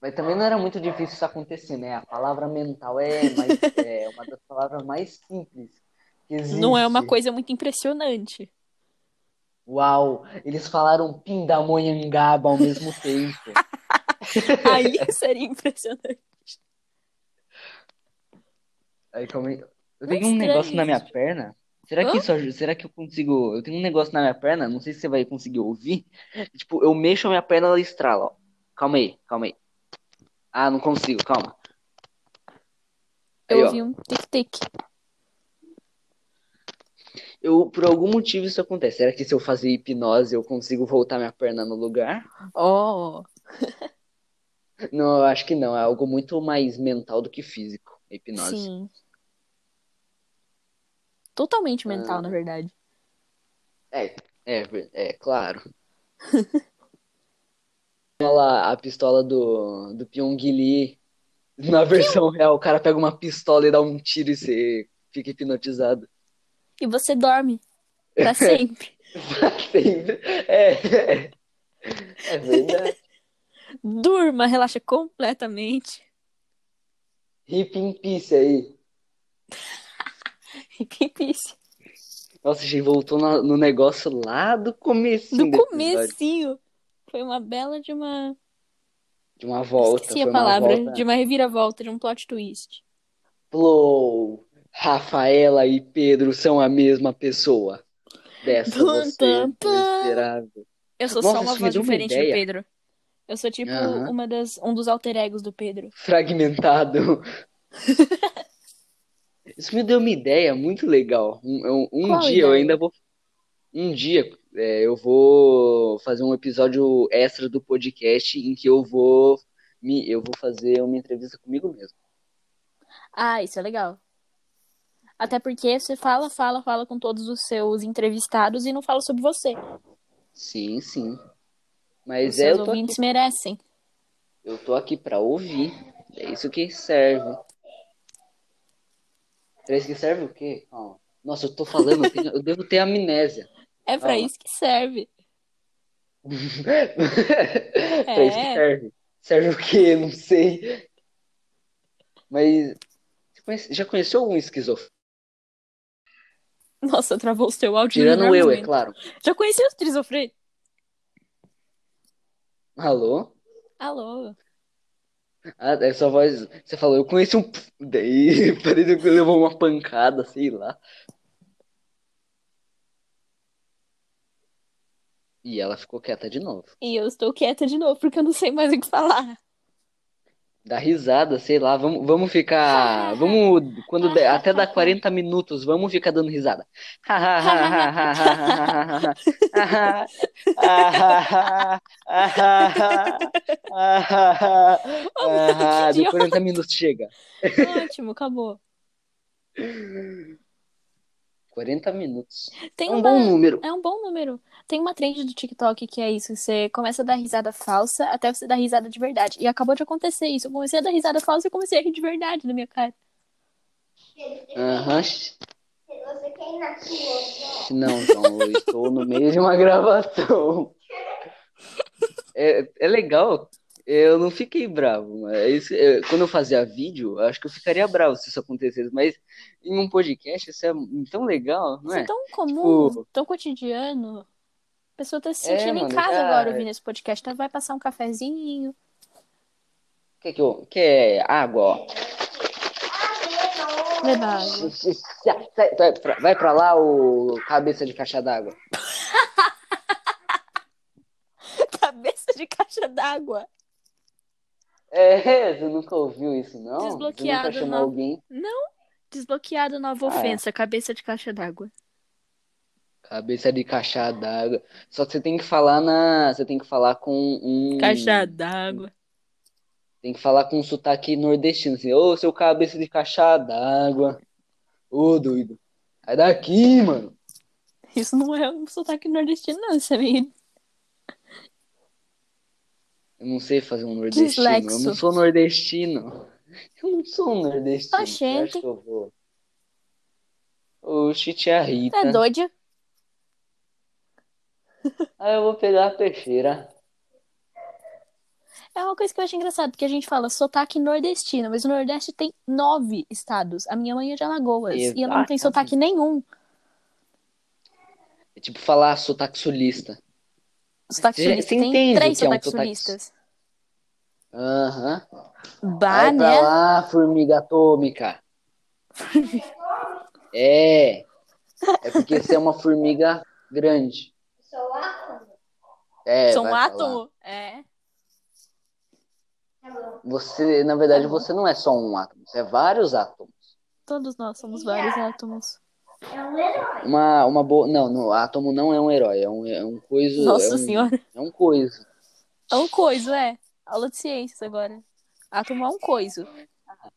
Mas também não era muito difícil isso acontecer, né? A palavra mental é, mais, [LAUGHS] é uma das palavras mais simples que existe. Não é uma coisa muito impressionante. Uau! Eles falaram pindamonhangaba ao mesmo [LAUGHS] tempo. [LAUGHS] Aí seria impressionante. Aí, como... Eu tenho um negócio na minha isso. perna. Será que isso ajuda? Será que eu consigo? Eu tenho um negócio na minha perna, não sei se você vai conseguir ouvir. [LAUGHS] Tipo, eu mexo a minha perna, ela estrala, ó. Calma aí, calma aí. Ah, não consigo, calma. Aí, Eu ó. ouvi um tic-tic. Eu, por algum motivo isso acontece. Será que se eu fazer hipnose eu consigo voltar minha perna no lugar? Oh, [LAUGHS] Não, eu acho que não. É algo muito mais mental do que físico, hipnose. sim. Totalmente Ah. mental, na verdade. É, é, é, claro. [LAUGHS] Olha lá, a pistola do, do Pyong Lee. Na versão real, o cara pega uma pistola e dá um tiro e você fica hipnotizado. E você dorme pra sempre. [LAUGHS] Pra sempre. É, é, é verdade. [LAUGHS] Durma, relaxa completamente. Hip in peace aí. [LAUGHS] E pipice. Nossa, a gente voltou na- no negócio lá do comecinho Do comecinho. Foi uma bela de uma. De uma volta. Esqueci a uma palavra. volta. De uma reviravolta, de um plot twist. Flow. Rafaela e Pedro são a mesma pessoa. Dessa Tum, você esperava. Eu sou Nossa, só uma voz deu uma diferente do. Pedro. Eu sou tipo uma das, um dos alter egos do Pedro. Fragmentado. [LAUGHS] Isso me deu uma ideia muito legal. Um, um- um dia eu ainda vou. Um dia é, eu vou fazer um episódio extra do podcast em que eu vou me, eu vou fazer uma entrevista comigo mesmo. Ah, isso é legal. Até porque você fala, fala, fala com todos os seus entrevistados e não fala sobre você. Sim, sim. Os Mas é, seus eu tô ouvintes aqui, merecem. eu tô aqui pra ouvir. É isso que serve. É isso que serve o quê? Nossa, eu tô falando, eu, tenho- eu devo ter amnésia. É pra isso que serve. [LAUGHS] Pra isso que É. serve. Serve o quê? Não sei. Mas conhece- já conheceu algum esquizofrênico? Nossa, travou o seu áudio Tirando eu, é claro. Já conheceu o esquizofrênico? Alô? Alô? Ah, é sua voz. Você falou, eu conheci um. Daí [LAUGHS] parecia que levou uma pancada, sei lá. E ela ficou quieta de novo. E eu estou quieta de novo, porque eu não sei mais o que falar. Dá risada, sei lá. Vamos, vamos ficar. Vamos. Quando der- até dar 40 minutos, vamos ficar dando risada. Deu idiota. 40 minutos, chega. Ótimo, acabou. 40 minutos. Tem É um bom número. É um bom número. Tem uma trend do TikTok que é isso. Você começa a dar risada falsa até você dar risada de verdade. E acabou de acontecer isso. Eu comecei a dar risada falsa e comecei a rir de verdade na minha cara. Aham. Você quer ir na sua? Não, João, eu estou no meio de uma gravação. É, é legal. Eu não fiquei bravo. Mas é, quando eu fazia vídeo, eu acho que eu ficaria bravo se isso acontecesse. Mas em um podcast, isso é tão legal, não Isso é é? tão comum, Tipo- tão cotidiano. A pessoa tá se É, sentindo em mano, casa já- agora ouvindo esse podcast. Então vai passar um cafezinho. Quer que eu. Água, ó. Beba água. Sai- Vai pra, lá, o cabeça de caixa d'água. [LAUGHS] Cabeça de caixa d'água. É, você nunca ouviu isso, não? Desbloqueado, Você nunca chamou não. alguém? Desbloqueado nova Ah, é. ofensa. Cabeça de caixa d'água. Cabeça de caixa d'água. Só que você tem que falar na. Você tem que falar com um. Caixa d'água. Tem que falar com um sotaque nordestino, assim. Ô, seu cabeça de caixa d'água. Ô, doido. Sai daqui, mano. Isso não é um sotaque nordestino, não. Isso é meio Eu não sei fazer um nordestino. Eu Dislexo. não sou nordestino. Eu não sou um nordestino. Oxente. acha que eu vou? Oxi, tia Rita. É doido. Aí eu vou pegar a peixeira. É uma coisa que eu acho engraçado, porque a gente fala sotaque nordestino, mas o Nordeste tem nove estados. A minha mãe é de Alagoas e ela não tem sotaque nenhum. É tipo falar sotaque sulista. Sotaque Você- sulista você tem três o que é um sotaques sotaque- sulistas. Aham. Bah, Vai pra né? lá, formiga atômica. É. É porque você é uma formiga grande. Sou átomo. É, São um falar. átomo. É. Tá. Você, na verdade, você não é só um átomo, você é vários átomos. Todos nós somos vários átomos. É um herói. Uma, uma boa. Não, no átomo não é um herói, é um, é um coisa. Nossa é um, senhora. É um coisa. É um coiso, é. Aula de ciências agora. Átomo é um coiso. Informa-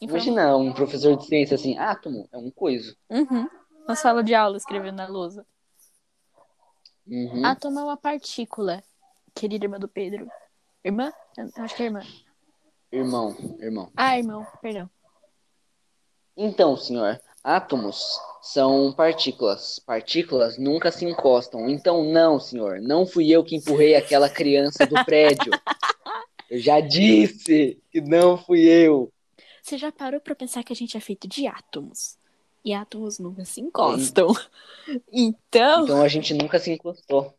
Imagina um professor de ciência assim, átomo é um coisa. Uhum. Na sala de aula, escrevendo na lousa. Uhum. Átomo é uma partícula. Querida irmã do Pedro. Irmã? Eu acho que é irmã. Irmão, irmão. Ah, irmão, perdão. Então, senhor, átomos são partículas. Partículas nunca se encostam. Então, não, senhor, não fui eu que empurrei aquela criança do prédio. [LAUGHS] Eu já disse que não fui eu. Você já parou pra pensar que a gente é feito de átomos? E átomos nunca se encostam. [LAUGHS] Então, Então a gente nunca se encostou.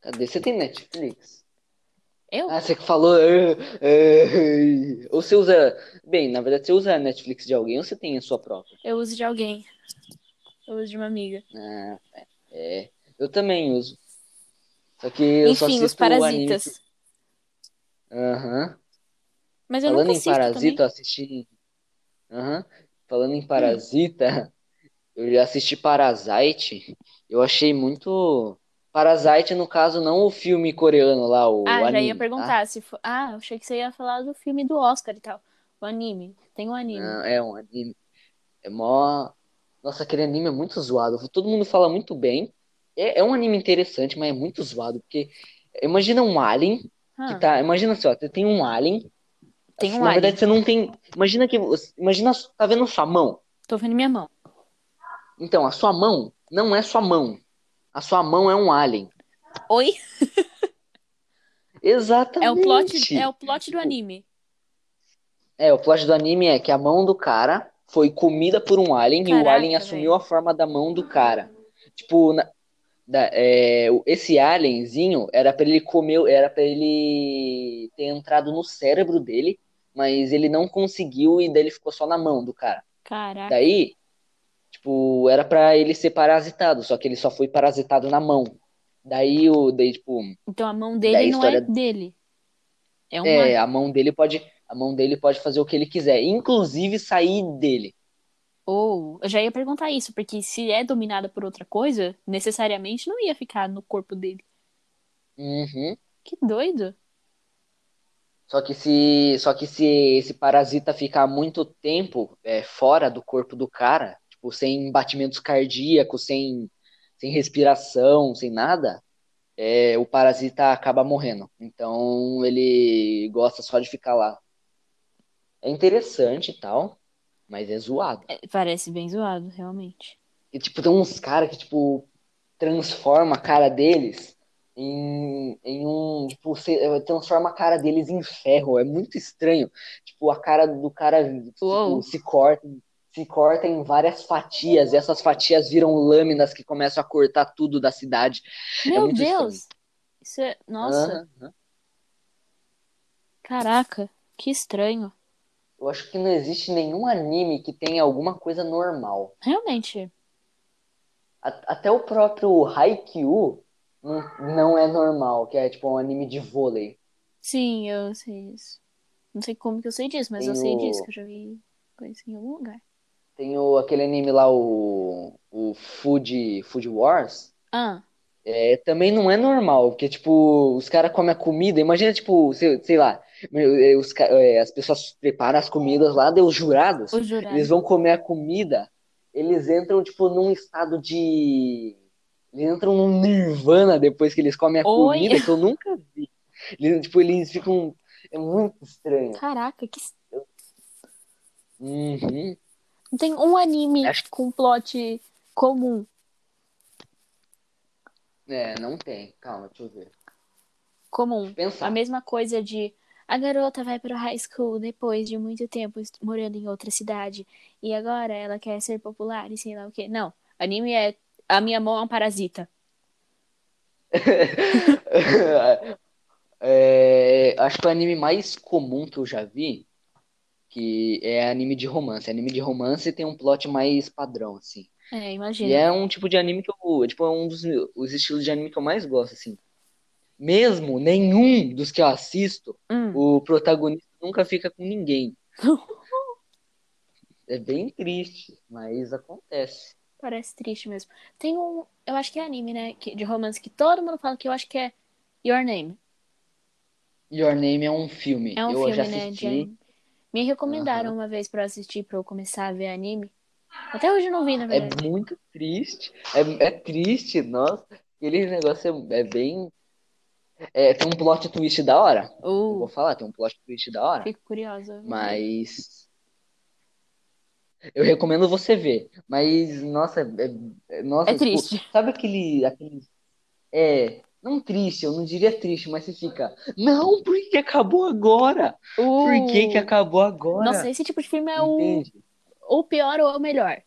Cadê? Você tem Netflix? eu? Ah, você que falou. ah, ah, ou você usa. Bem, na verdade, você usa a Netflix de alguém ou você tem a sua própria? Eu uso de alguém. Eu uso de uma amiga. Ah, é. Eu também uso. Só que eu só Enfim, os assisto o anime. parasitas. Aham. Mas eu Falando em Parasita, eu assisti. Aham. Falando em Parasita, [LAUGHS] eu já assisti Parasite. Eu achei muito. Parasite, no caso, não o filme coreano lá, o Ah, já anime, ia tá? perguntar se for... Ah, eu achei que você ia falar do filme do Oscar e tal. O anime. Tem um anime. Não, é um anime. É mó. Nossa, aquele anime é muito zoado. Todo mundo fala muito bem. É, é um anime interessante, mas é muito zoado. Porque imagina um alien que Ah, tá. Imagina assim, ó, você tem um alien. Tem um Na alien. verdade, você não tem. Imagina que. Imagina, tá vendo sua mão? Tô vendo minha mão. Então, a sua mão não é sua mão. A sua mão é um alien. Oi? [LAUGHS] Exatamente. É o plot, é o plot do anime. É, o plot do anime é que a mão do cara foi comida por um alien e o Caraca, alien assumiu a forma da mão do cara. Tipo, na- da- é, esse alienzinho era pra ele comer, era para ele ter entrado no cérebro dele, mas ele não conseguiu e daí ele ficou só na mão do cara. Caraca. Daí, tipo, era pra ele ser parasitado, só que ele só foi parasitado na mão. Daí o, daí tipo, Então a mão dele não é história- dele. É uma. É, a mão dele pode, a mão dele pode fazer o que ele quiser, inclusive sair dele. Ou, eu já ia perguntar isso, porque se é dominada por outra coisa, necessariamente não ia ficar no corpo dele. Uhum. Que doido. Só que se, só que se esse parasita ficar muito tempo é, fora do corpo do cara, tipo, sem batimentos cardíacos, sem, sem respiração, sem nada, é, o parasita acaba morrendo. Então ele gosta só de ficar lá. É interessante e tal, mas é zoado. É, parece bem zoado, realmente. E, tipo, tem uns caras que, tipo, transforma a cara deles em, em um, tipo, se- transforma a cara deles em ferro. É muito estranho. Tipo, a cara do cara, tipo, se corta, se corta em várias fatias, e essas fatias viram lâminas que começam a cortar tudo da cidade. Meu muito Deus! Isso é. Nossa, caraca, que estranho. Eu acho que não existe nenhum anime que tenha alguma coisa normal. Realmente. A- Até o próprio Haikyuu não, não é normal, que é tipo um anime de vôlei. Sim, eu sei isso. Não sei como que eu sei disso, mas eu Tem sei o- disso, que eu já vi coisa em algum lugar. Tem o, aquele anime lá, o, o Food, Food Wars. Ah, É, também não é normal, porque, tipo, os caras comem a comida. Imagina, tipo, sei, sei lá, os, ca- eh, as pessoas preparam as comidas lá, os jurados, o jurado. eles vão comer a comida, eles entram, tipo, num estado de. Eles entram num nirvana depois que eles comem a Oi. comida, que eu [LAUGHS] nunca vi. Eles, tipo, eles ficam. É muito estranho. Caraca, que. Uhum. Não tem um anime Acho- com plot comum. É, não tem. Calma, deixa eu ver. Comum. Pensar. A mesma coisa de a garota vai pro high school depois de muito tempo morando em outra cidade. E agora ela quer ser popular e sei lá o quê. Não. Anime é a minha mão é um parasita. [LAUGHS] É, acho que o anime mais comum que eu já vi que é anime de romance. Anime de romance tem um plot mais padrão, assim. É, E imagina. é um tipo de anime que eu, tipo, é um dos os estilos de anime que eu mais gosto, assim. Mesmo nenhum dos que eu assisto, Hum. o protagonista nunca fica com ninguém. [LAUGHS] É bem triste, mas acontece. Parece triste mesmo. Tem um, eu acho que é anime, né, que- de romance que todo mundo fala que eu acho que é Your Name. Your Name é um filme. É um eu filme, já né, de assisti. anime. Me recomendaram uma vez pra eu assistir, pra eu começar a ver anime. Até hoje eu não vi, na É verdade. muito triste. É, é triste, nossa. Aquele negócio é, é bem. É, tem um plot twist da hora. Eu vou Uh, falar, tem um plot twist da hora. fico curiosa. Mas. Eu recomendo você ver. Mas, nossa, é, é- nossa, É tipo, triste. sabe aquele, aquele. É. Não triste, eu não diria triste, mas você fica. Não, por que acabou agora? Por que que Uh, acabou agora? Nossa, esse tipo de filme é o, Entende? ou pior ou é o melhor.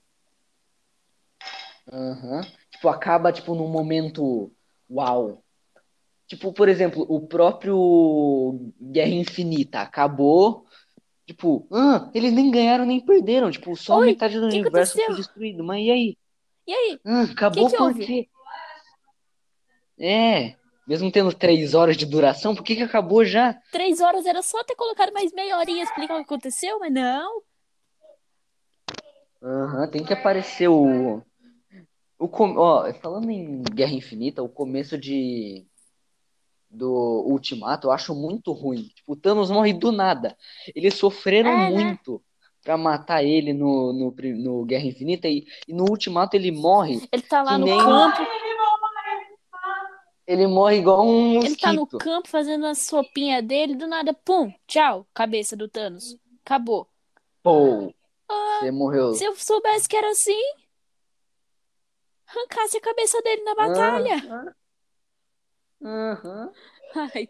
Aham. Tipo, acaba, tipo, num momento uau. Tipo, por exemplo, o próprio Guerra Infinita acabou. Tipo, ah, eles nem ganharam nem perderam. Tipo, só Oi, metade do que universo foi destruído. Mas e aí? E aí? Ah, acabou que por houve? quê? É, mesmo tendo três horas de duração, por que que acabou já? Três horas era só ter colocado mais meia horinha explicar o que aconteceu, mas não. Aham, tem que aparecer o. o com... Ó, falando em Guerra Infinita, o começo de. Do Ultimato eu acho muito ruim. Tipo, o Thanos morre do nada. Eles sofreram É, né? muito pra matar ele no, no, no Guerra Infinita e, e no Ultimato ele morre. Ele tá lá no nem- campo, Ele morre igual um ele tá no mosquito. campo fazendo a sopinha dele, do nada, pum, tchau, cabeça do Thanos. Acabou. Pô, você morreu. Se eu soubesse que era assim, arrancasse a cabeça dele na batalha. Aham. Aham. Ai,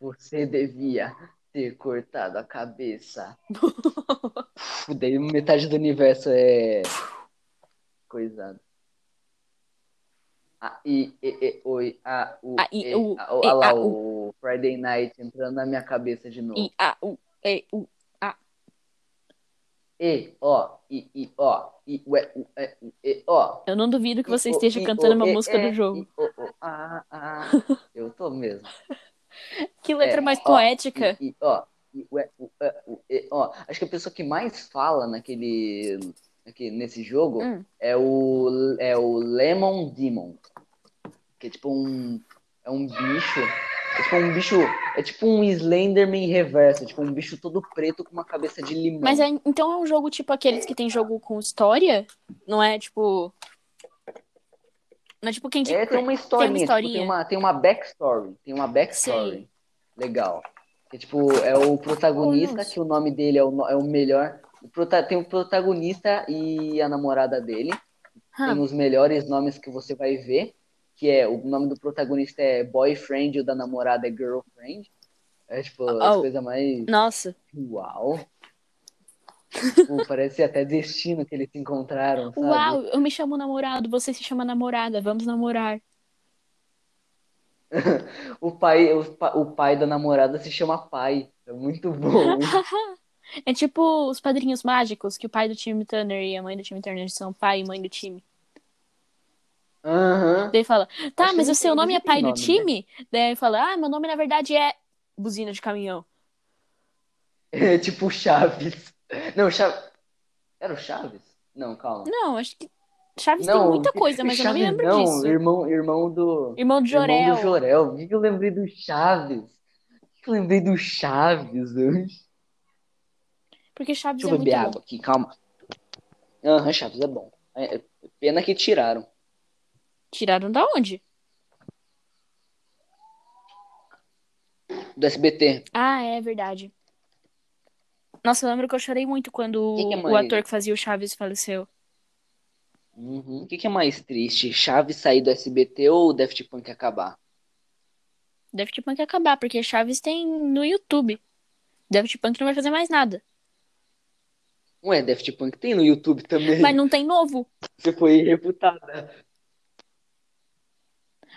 Você devia ter cortado a cabeça. [LAUGHS] Daí metade do universo é coisado. A, I, E, E, Oi, A, U, A, I, E, U, A, O. E, Olha lá A, o Friday Night entrando na minha cabeça de novo. I, A, U, E, U. E, O, I, I, O, I, U, E, U, E, U, E, O. Eu não duvido que você I, esteja I, cantando O, uma E, música E, do jogo. I, O, O, A, A. [LAUGHS] Eu tô mesmo. Que letra É, mais ó, poética. E, e, ó, e, ué, u, é, u, e, ó, acho que a pessoa que mais fala naquele, naquele nesse jogo Hum. é o é o Lemon Demon, que é tipo um é um bicho, é tipo um bicho, é tipo um Slenderman reverso, tipo um bicho todo preto com uma cabeça de limão. Mas é, então é um jogo tipo aqueles que tem jogo com história? Não é tipo. Não é tipo quem É, tem uma historinha, tipo, historinha. tem uma tem uma backstory, tem uma backstory legal. Que tipo é o protagonista, nossa. que o nome dele é o, é o melhor. Tem o protagonista e a namorada dele. Hã. tem os melhores nomes que você vai ver, que é o nome do protagonista é boyfriend e o da namorada é girlfriend. É tipo as Oh. coisas mais Nossa. uau. Tipo, [LAUGHS] parece até destino que eles se encontraram, sabe? Uau, eu me chamo namorado, você se chama namorada, vamos namorar. [LAUGHS] O pai, o, o pai da namorada se chama pai. É muito bom. [LAUGHS] É tipo os padrinhos mágicos, que o pai do time Turner e a mãe do time Turner são pai e mãe do time. Aham. Daí fala, tá, Acho mas o seu tem- nome é tem pai do nome, né? time? Daí fala, ah, meu nome na verdade é buzina de caminhão. [LAUGHS] É tipo Chaves. Não, Chaves. Era o Chaves? Não, calma. Não, acho que Chaves tem Não, muita [LAUGHS] coisa, mas eu não me Chaves lembro não, disso. Irmão, irmão do. Irmão do Jorel. Irmão do Jorel. Por que eu lembrei do Chaves? Por que eu lembrei do Chaves hoje? Porque Chaves Deixa eu é beber muito água aqui, calma. Aham, Chaves é bom. É, é pena que tiraram. Tiraram da onde? Do SBT. Ah, é verdade. Nossa, eu lembro que eu chorei muito quando Quem que é o ator que fazia o Chaves faleceu. Uhum. O que, que é mais triste? Chaves sair do SBT ou o Daft Punk acabar? Daft Punk acabar, porque Chaves tem no YouTube. Daft Punk não vai fazer mais nada. Ué, Daft Punk tem no YouTube também. Mas não tem novo. Você foi reputada.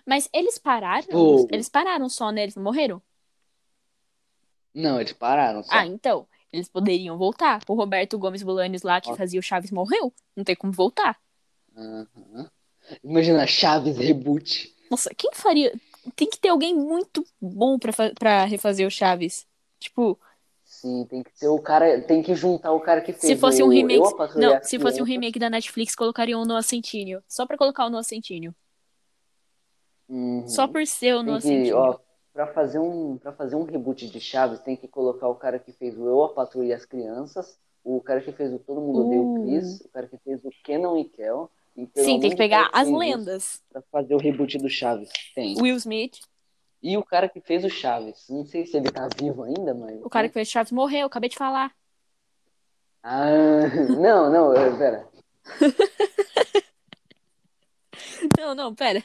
Mas eles pararam? Pô. Eles pararam só, né? Eles não morreram? Não, eles pararam só. Ah, então. Eles poderiam voltar. O Roberto Gomes Bolanes lá, que fazia o Chaves, morreu. Não tem como voltar. Aham. Imagina, Chaves reboot. Nossa, quem faria? Tem que ter alguém muito bom pra, pra refazer o Chaves. Tipo, Sim, tem que ser o cara. Tem que juntar o cara que fez se fosse o um remake. Eu, a Patroa e Não, se fosse um remake da Netflix, colocariam o Noah Centineo. Só pra colocar o Noah Centineo. Uhum. Só por ser o ó, pra fazer um, pra fazer um reboot de Chaves, tem que colocar o cara que fez o Eu, a Patroa e as Crianças, o cara que fez o Todo Mundo Odeia o. Chris, o cara que fez o Kenan e Kel. e Sim, tem que pegar as lendas. Pra fazer o reboot do Chaves. Tem. Will Smith, E o cara que fez o Chaves. Não sei se ele tá vivo ainda, mas. o cara que fez Chaves morreu, acabei de falar. Ah, [LAUGHS] não, não, eh, pera. [LAUGHS] Não, não, pera.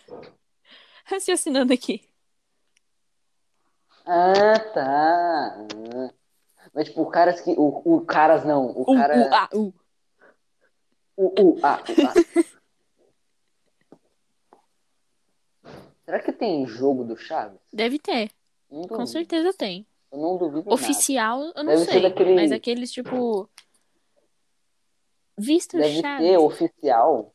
Raciocinando aqui. Ah, tá. Mas, tipo, o caras que. O, o caras não. O U, cara. U, A. O, o, o, ah. Será que tem jogo do Chaves? Deve ter, com certeza tem. Eu não duvido nada. Oficial, eu não Deve sei. daquele- Mas aqueles, tipo. Visto Deve Chaves. ter oficial.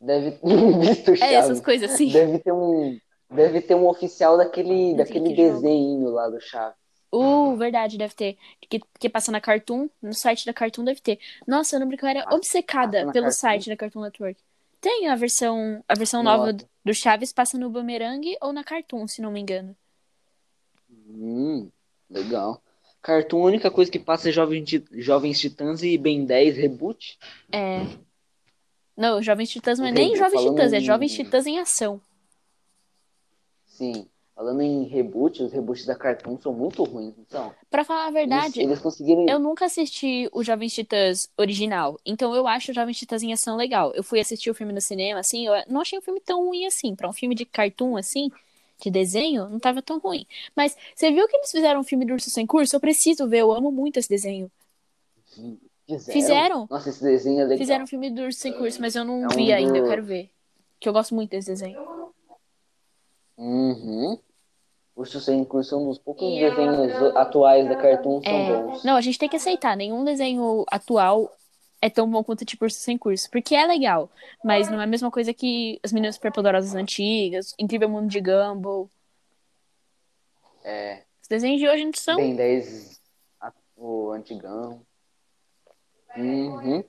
Deve [LAUGHS] visto É, Chaves. essas coisas assim. Deve ter um. Deve ter um oficial daquele, daquele desenho lá do Chaves. Uh, verdade, deve ter. Que, que passa na Cartoon, no site da Cartoon deve ter. Nossa, eu lembro que eu era obcecada pelo Cartoon? site da Cartoon Network. Tem a versão, a versão nova Nossa. do Chaves passa no Boomerang ou na Cartoon, se não me engano. Hum, legal. Cartoon, a única coisa que passa é Jovem Jovens Titãs e Ben 10 Reboot. É. Não, Jovens Titãs não é nem Jovens Titãs, é em- Jovens Titãs em ação. Sim. Falando em reboot, os reboots da Cartoon são muito ruins, não são? Pra falar a Eles, verdade, eles conseguiram. eu nunca assisti o Jovens Titãs original, então eu acho o Jovens Titãs em ação legal. Eu fui assistir o filme no cinema, assim, eu não achei o filme tão ruim assim. Pra um filme de cartoon, assim, de desenho, não tava tão ruim. Mas você viu que eles fizeram um filme do Urso Sem Curso? Eu preciso ver, eu amo muito esse desenho. Fizeram? Fizeram? Nossa, esse desenho é legal. Fizeram um filme do Urso Sem Curso, mas eu não É um vi ainda, eu do- quero ver. Que eu gosto muito desse desenho. Uhum. Urso Sem Curso é um dos poucos desenhos atuais da Cartoon são É, bons. não, a gente tem que aceitar. Nenhum desenho atual é tão bom quanto tipo Urso Sem Curso. Porque é legal, mas não é a mesma coisa que as Meninas Superpoderosas antigas, Incrível Mundo de Gumball. É. Os desenhos de hoje não são. Ben 10, a- o antigão. Uhum.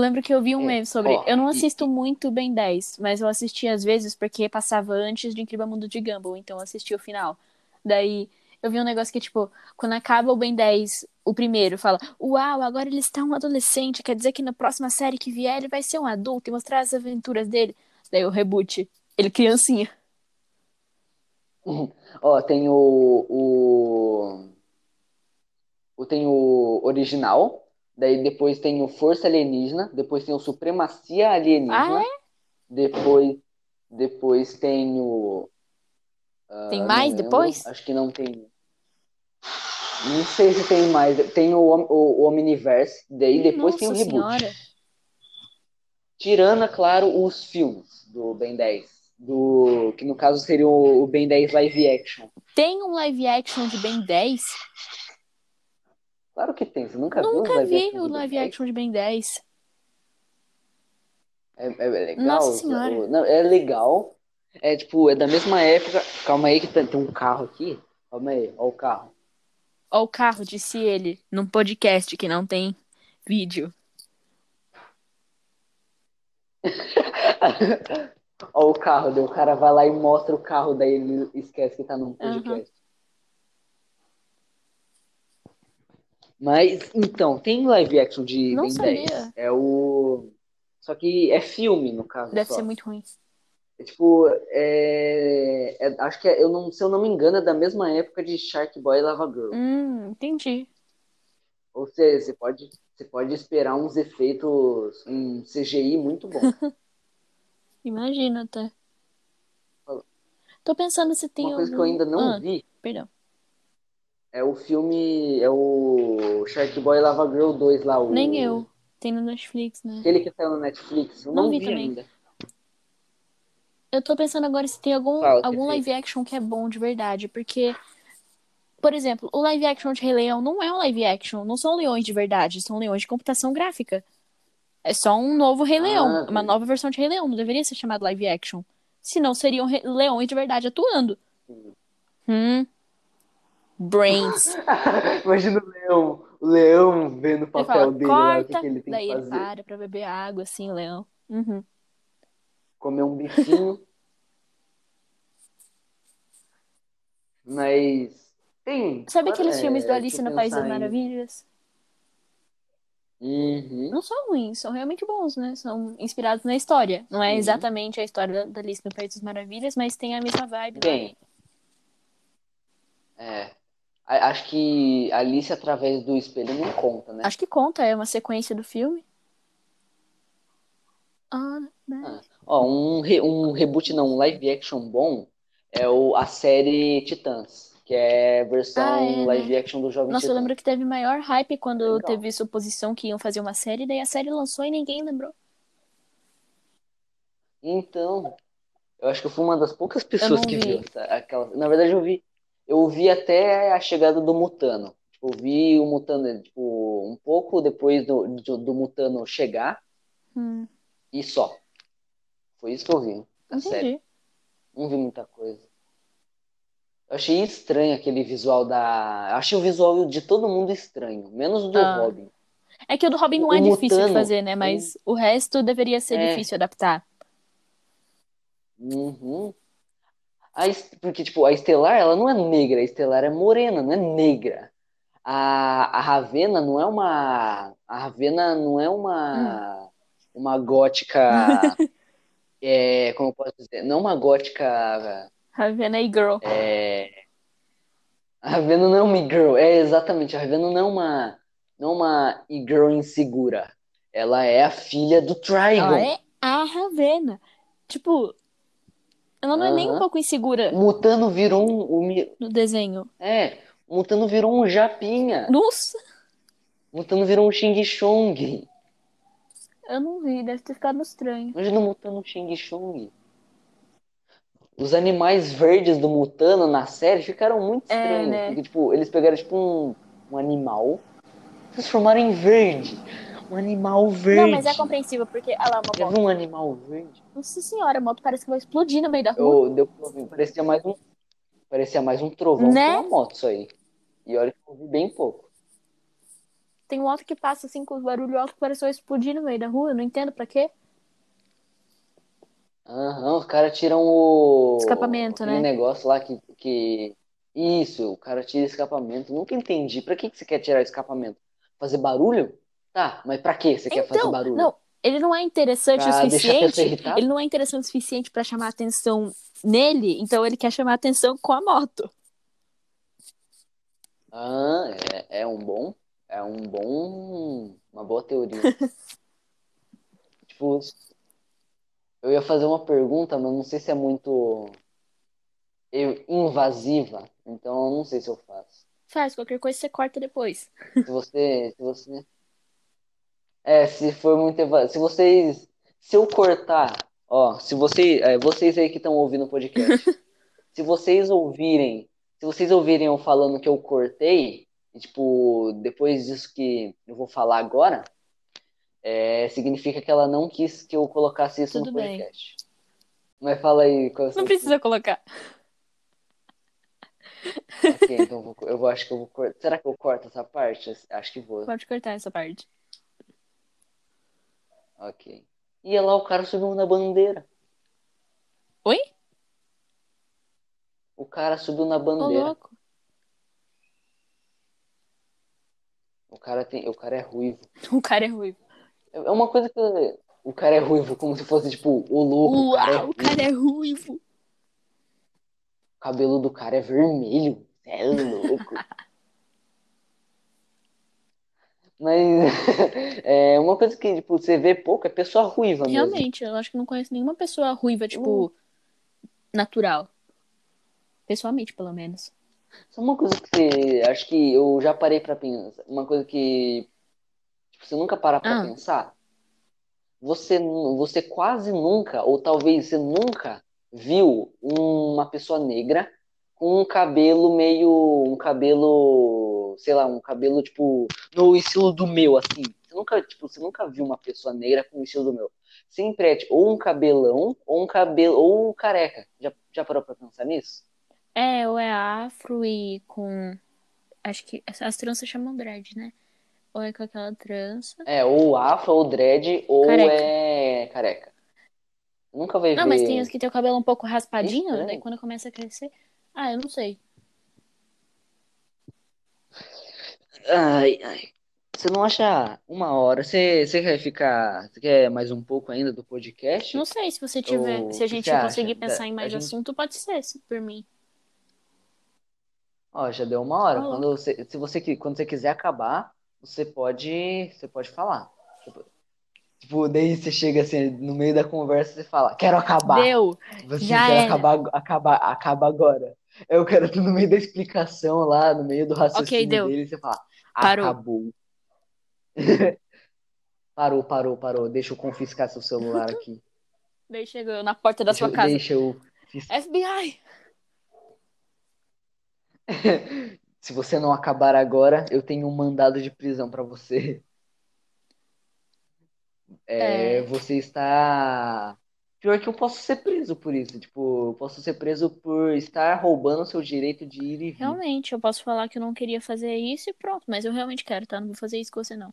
Eu lembro que eu vi um meme sobre. ó, Eu não e- assisto muito Ben 10, mas eu assisti às vezes porque passava antes de Incrível Mundo de Gumball, então eu assisti o final. Daí eu vi um negócio que, tipo, quando acaba o Ben 10, o primeiro, fala: Uau, agora ele está um adolescente, quer dizer que na próxima série que vier ele vai ser um adulto e mostrar as aventuras dele. Daí o reboot, ele criancinha. [LAUGHS] Ó, tem o, o. o- Tem o original. Daí depois tem o Força Alienígena. Depois tem o Supremacia Alienígena. Ah, Depois, depois tem o. ah, Tem mais lembro. depois? Acho que não tem. Não sei se tem mais. Tem o, o, o Omniverse. Daí depois tem o reboot. senhora. Tirando, é claro, os filmes do Ben 10. Do, que no caso seria o, o Ben 10 live action. Tem um live action de Ben 10? Claro que tem. Você nunca viu Nunca live vi o live 10? action de Ben 10. É, é legal. Nossa os- Senhora. o- não, é legal. É tipo, é da mesma época. Calma aí que tem, tem um carro aqui. Calma aí, ó o carro. Ó o carro, disse ele, num podcast que não tem vídeo. [LAUGHS] ó o carro, daí o cara vai lá e mostra o carro, daí ele esquece que tá num podcast. Mas, então, tem live action de Não Ben 10. sabia. É o. Só que é filme, no caso. Deve só. ser muito ruim. É tipo, é, é- acho que é- eu não, se eu não me engano, é da mesma época de Shark Boy e Lava Girl. Hum, entendi. Ou seja, você pode, você pode esperar uns efeitos, um CGI muito bom. [LAUGHS] Imagina até. Fala. Tô pensando se tem Uma coisa que eu algum- ainda não Ah, vi Perdão. É o filme, é o Shark Boy e Lava Girl 2 lá, o, Nem eu. Tem no Netflix, né? aquele que saiu no Netflix. Eu Não não, vi vi, também. ainda. Eu tô pensando agora se tem algum, Fala, algum live action que é bom de verdade, porque, por exemplo, o live action de Rei Leão não é um live action, não são leões de verdade, são leões de computação gráfica. É só um novo Rei Ah, Leão, uma nova versão de Rei Leão, não deveria ser chamado live action. Senão seriam leões de verdade atuando. Hum. Brains. [LAUGHS] Imagina o leão, o leão vendo o Ele papel fala, dele lá, o que, corta, que ele tem daí que ele fazer. para pra beber água, assim, o leão. Uhum. Comer um bifinho. Mas tem. Sabe aqueles é, filmes do Alice deixa eu no País das Maravilhas? Uhum. Não são ruins, são realmente bons, né? São inspirados na história. Não é Sim. exatamente a história da- Alice no País das Maravilhas, mas tem a mesma vibe. Bem. É. A- Acho que Alice através do espelho não conta, né? Acho que conta, é uma sequência do filme. Ah, né? Ó, um, re- um reboot, não, um live action bom é o, a série Titãs, que é versão Ah, é, né? live action do Jovem Nossa, eu Titã. lembro que teve maior hype quando Legal. teve suposição que iam fazer uma série, daí a série lançou e ninguém lembrou. Então, eu acho que eu fui uma das poucas pessoas que vi. viu essa, aquela. Na verdade, eu vi, eu vi até a chegada do Mutano. Tipo, eu vi o Mutano, tipo, um pouco depois do, do, do Mutano chegar Hum, e só. Foi isso que eu vi. Série. entendi. Não vi muita coisa. Eu achei estranho aquele visual da. Eu achei o visual de todo mundo estranho, menos o do Ah. Robin. É que o do Robin não O é difícil de Mutano, fazer, né? Mas o resto deveria ser É. difícil adaptar. Uhum. A porque, tipo, a Estelar, ela não é negra, a Estelar é morena, não é negra. A, a Ravena não é uma. A Ravena não é uma. Uma gótica. [LAUGHS] é, como eu posso dizer? Não uma gótica. Ravena e Girl. É, a Ravena não é uma e-girl. É, exatamente. A Ravena não é uma. Não é uma e-girl insegura. Ela é a filha do Trigon. Ela é a Ravena. Tipo, ela não é nem um pouco insegura Mutano virou um. Mi- no desenho. É, Mutano virou um japinha. Nossa, Mutano virou um Xing Chong. eu não vi, deve ter ficado estranho. Imagina o Mutano Xing Chong. Os animais verdes do Mutano na série ficaram muito É, estranhos. né? Porque, tipo, eles pegaram, tipo, um, um animal, transformaram em verde. Um animal verde. Não, mas é compreensível, porque, olha lá, uma moto. um animal verde? Nossa senhora, a moto parece que vai explodir no meio da rua. Eu, deu parecia mais um. Parecia mais um trovão Né? que uma moto, isso aí. E olha que eu ouvi bem pouco. Tem moto que passa assim com os barulhos altos que parece que vai explodir no meio da rua. Eu não entendo pra quê. Aham, os caras tiram o. Escapamento, aquele né? negócio lá que, que. Isso, o cara tira escapamento. Nunca entendi. Pra que, que você quer tirar escapamento? Fazer barulho? Tá, mas pra que você quer fazer Então, barulho? não, ele não é interessante Pra o suficiente. Ele não é interessante o suficiente pra chamar atenção nele, então ele quer chamar atenção com a moto. Ah, é, é um bom. É um bom. Uma boa teoria. [LAUGHS] tipo, eu ia fazer uma pergunta, mas não sei se é muito eu- invasiva. Então eu não sei se eu faço. Faz, qualquer coisa você corta depois. Se você, se você. É, se for muito Se vocês. Se eu cortar. Ó, se você, é, vocês aí que estão ouvindo o podcast. [LAUGHS] se vocês ouvirem. Se vocês ouvirem eu falando que eu cortei. E, tipo, depois disso que eu vou falar agora. é, significa que ela não quis que eu colocasse isso Tudo no bem. podcast. Mas fala aí. Qual é Não precisa colocar. Ok, então eu, vou, eu acho que eu vou cortar. Será que eu corto essa parte? Acho que vou. Pode cortar essa parte. Ok. E lá o cara subiu na bandeira. Oi? O cara subiu na Ô, bandeira. louco. O cara tem, o cara é ruivo. [LAUGHS] O cara é ruivo. É uma coisa que o cara é ruivo, como se fosse, tipo, o louco. o cara é Uau, o cara é ruivo. O cabelo do cara é vermelho. É louco. [LAUGHS] Mas [LAUGHS] é uma coisa que, tipo, você vê pouco é pessoa ruiva mesmo. Realmente, eu acho que não conheço nenhuma pessoa ruiva, tipo, natural. Pessoalmente, pelo menos. Só uma coisa que você. Acho que eu já parei pra pensar. Uma coisa que. Tipo, você nunca para pra Ah. pensar. Você, você quase nunca, ou talvez você nunca, viu uma pessoa negra com um cabelo meio. Um cabelo. Sei lá, um cabelo, tipo, no estilo do meu, assim. Você nunca, tipo, você nunca viu uma pessoa negra com o estilo do meu. Sempre é, tipo, ou um cabelão, ou um cabelo. Ou careca. Já, já parou pra pensar nisso? É, ou é afro e com. Acho que as as tranças chamam dread, né? Ou é com aquela trança. É, ou afro, ou dread, ou Careca. é careca. Nunca vai Não, ver. mas tem os que tem o cabelo um pouco raspadinho, Estranho. daí quando começa a crescer. Ah, eu não sei. Ai, ai. Você não acha uma hora? Você, você quer ficar. Você quer mais um pouco ainda do podcast? Não sei se você tiver. Ou se a gente você acha? conseguir Da- pensar em mais gente- assunto, pode ser, se por mim. Ó, já deu uma hora. Falou. Quando você, se você, quando você quiser acabar, você pode, você pode falar. Tipo, tipo, daí você chega assim, no meio da conversa e fala, quero acabar. Deu! Você Já quer era. acabar, acabar, acaba agora. Eu quero [LAUGHS] no meio da explicação lá, no meio do raciocínio deu. dele, você fala, Parou. acabou. [LAUGHS] Parou, parou, parou. Deixa eu confiscar seu celular [LAUGHS] aqui. Chegou eu na porta da Deixa, sua casa. deixa eu. FBI! [LAUGHS] Se você não acabar agora, eu tenho um mandado de prisão pra você. É, É. Você está. Pior que eu posso ser preso por isso. Tipo, eu posso ser preso por estar roubando o seu direito de ir e vir. Realmente, eu posso falar que eu não queria fazer isso e pronto, mas eu realmente quero, tá? Não vou fazer isso com você, não.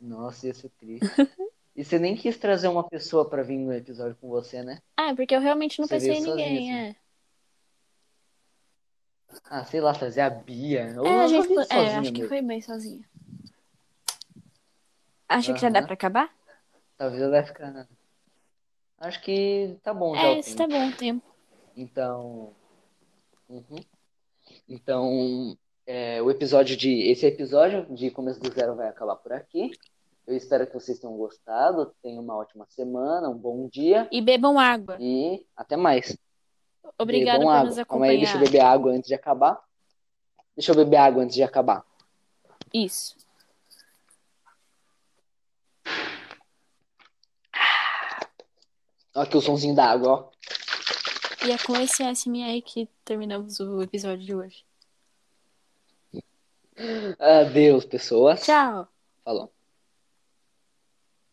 Nossa, ia ser triste. [LAUGHS] E você nem quis trazer uma pessoa pra vir no episódio com você, né? Ah, é porque eu realmente não Você pensei em ninguém, sozinha, é. Ah, sei lá, trazer a Bia. Ou É, a eu gente. É, acho que mesmo. foi bem sozinha. Acha que já dá pra acabar? Talvez eu vai ficar. Acho que tá bom já É, isso tá bom o tempo. Então. Uhum. Então, é, o episódio de. Esse episódio de Começo do Zero vai acabar por aqui. Eu espero que vocês tenham gostado. Tenham uma ótima semana, um bom dia E bebam água. e até mais. Obrigada por água. nos Calma aí, deixa eu acompanhar. beber água antes de acabar. Deixa eu beber água antes de acabar. Isso. Aqui o somzinho da água, ó. E é com esse SMR que terminamos o episódio de hoje. Adeus, pessoas. Tchau! Falou.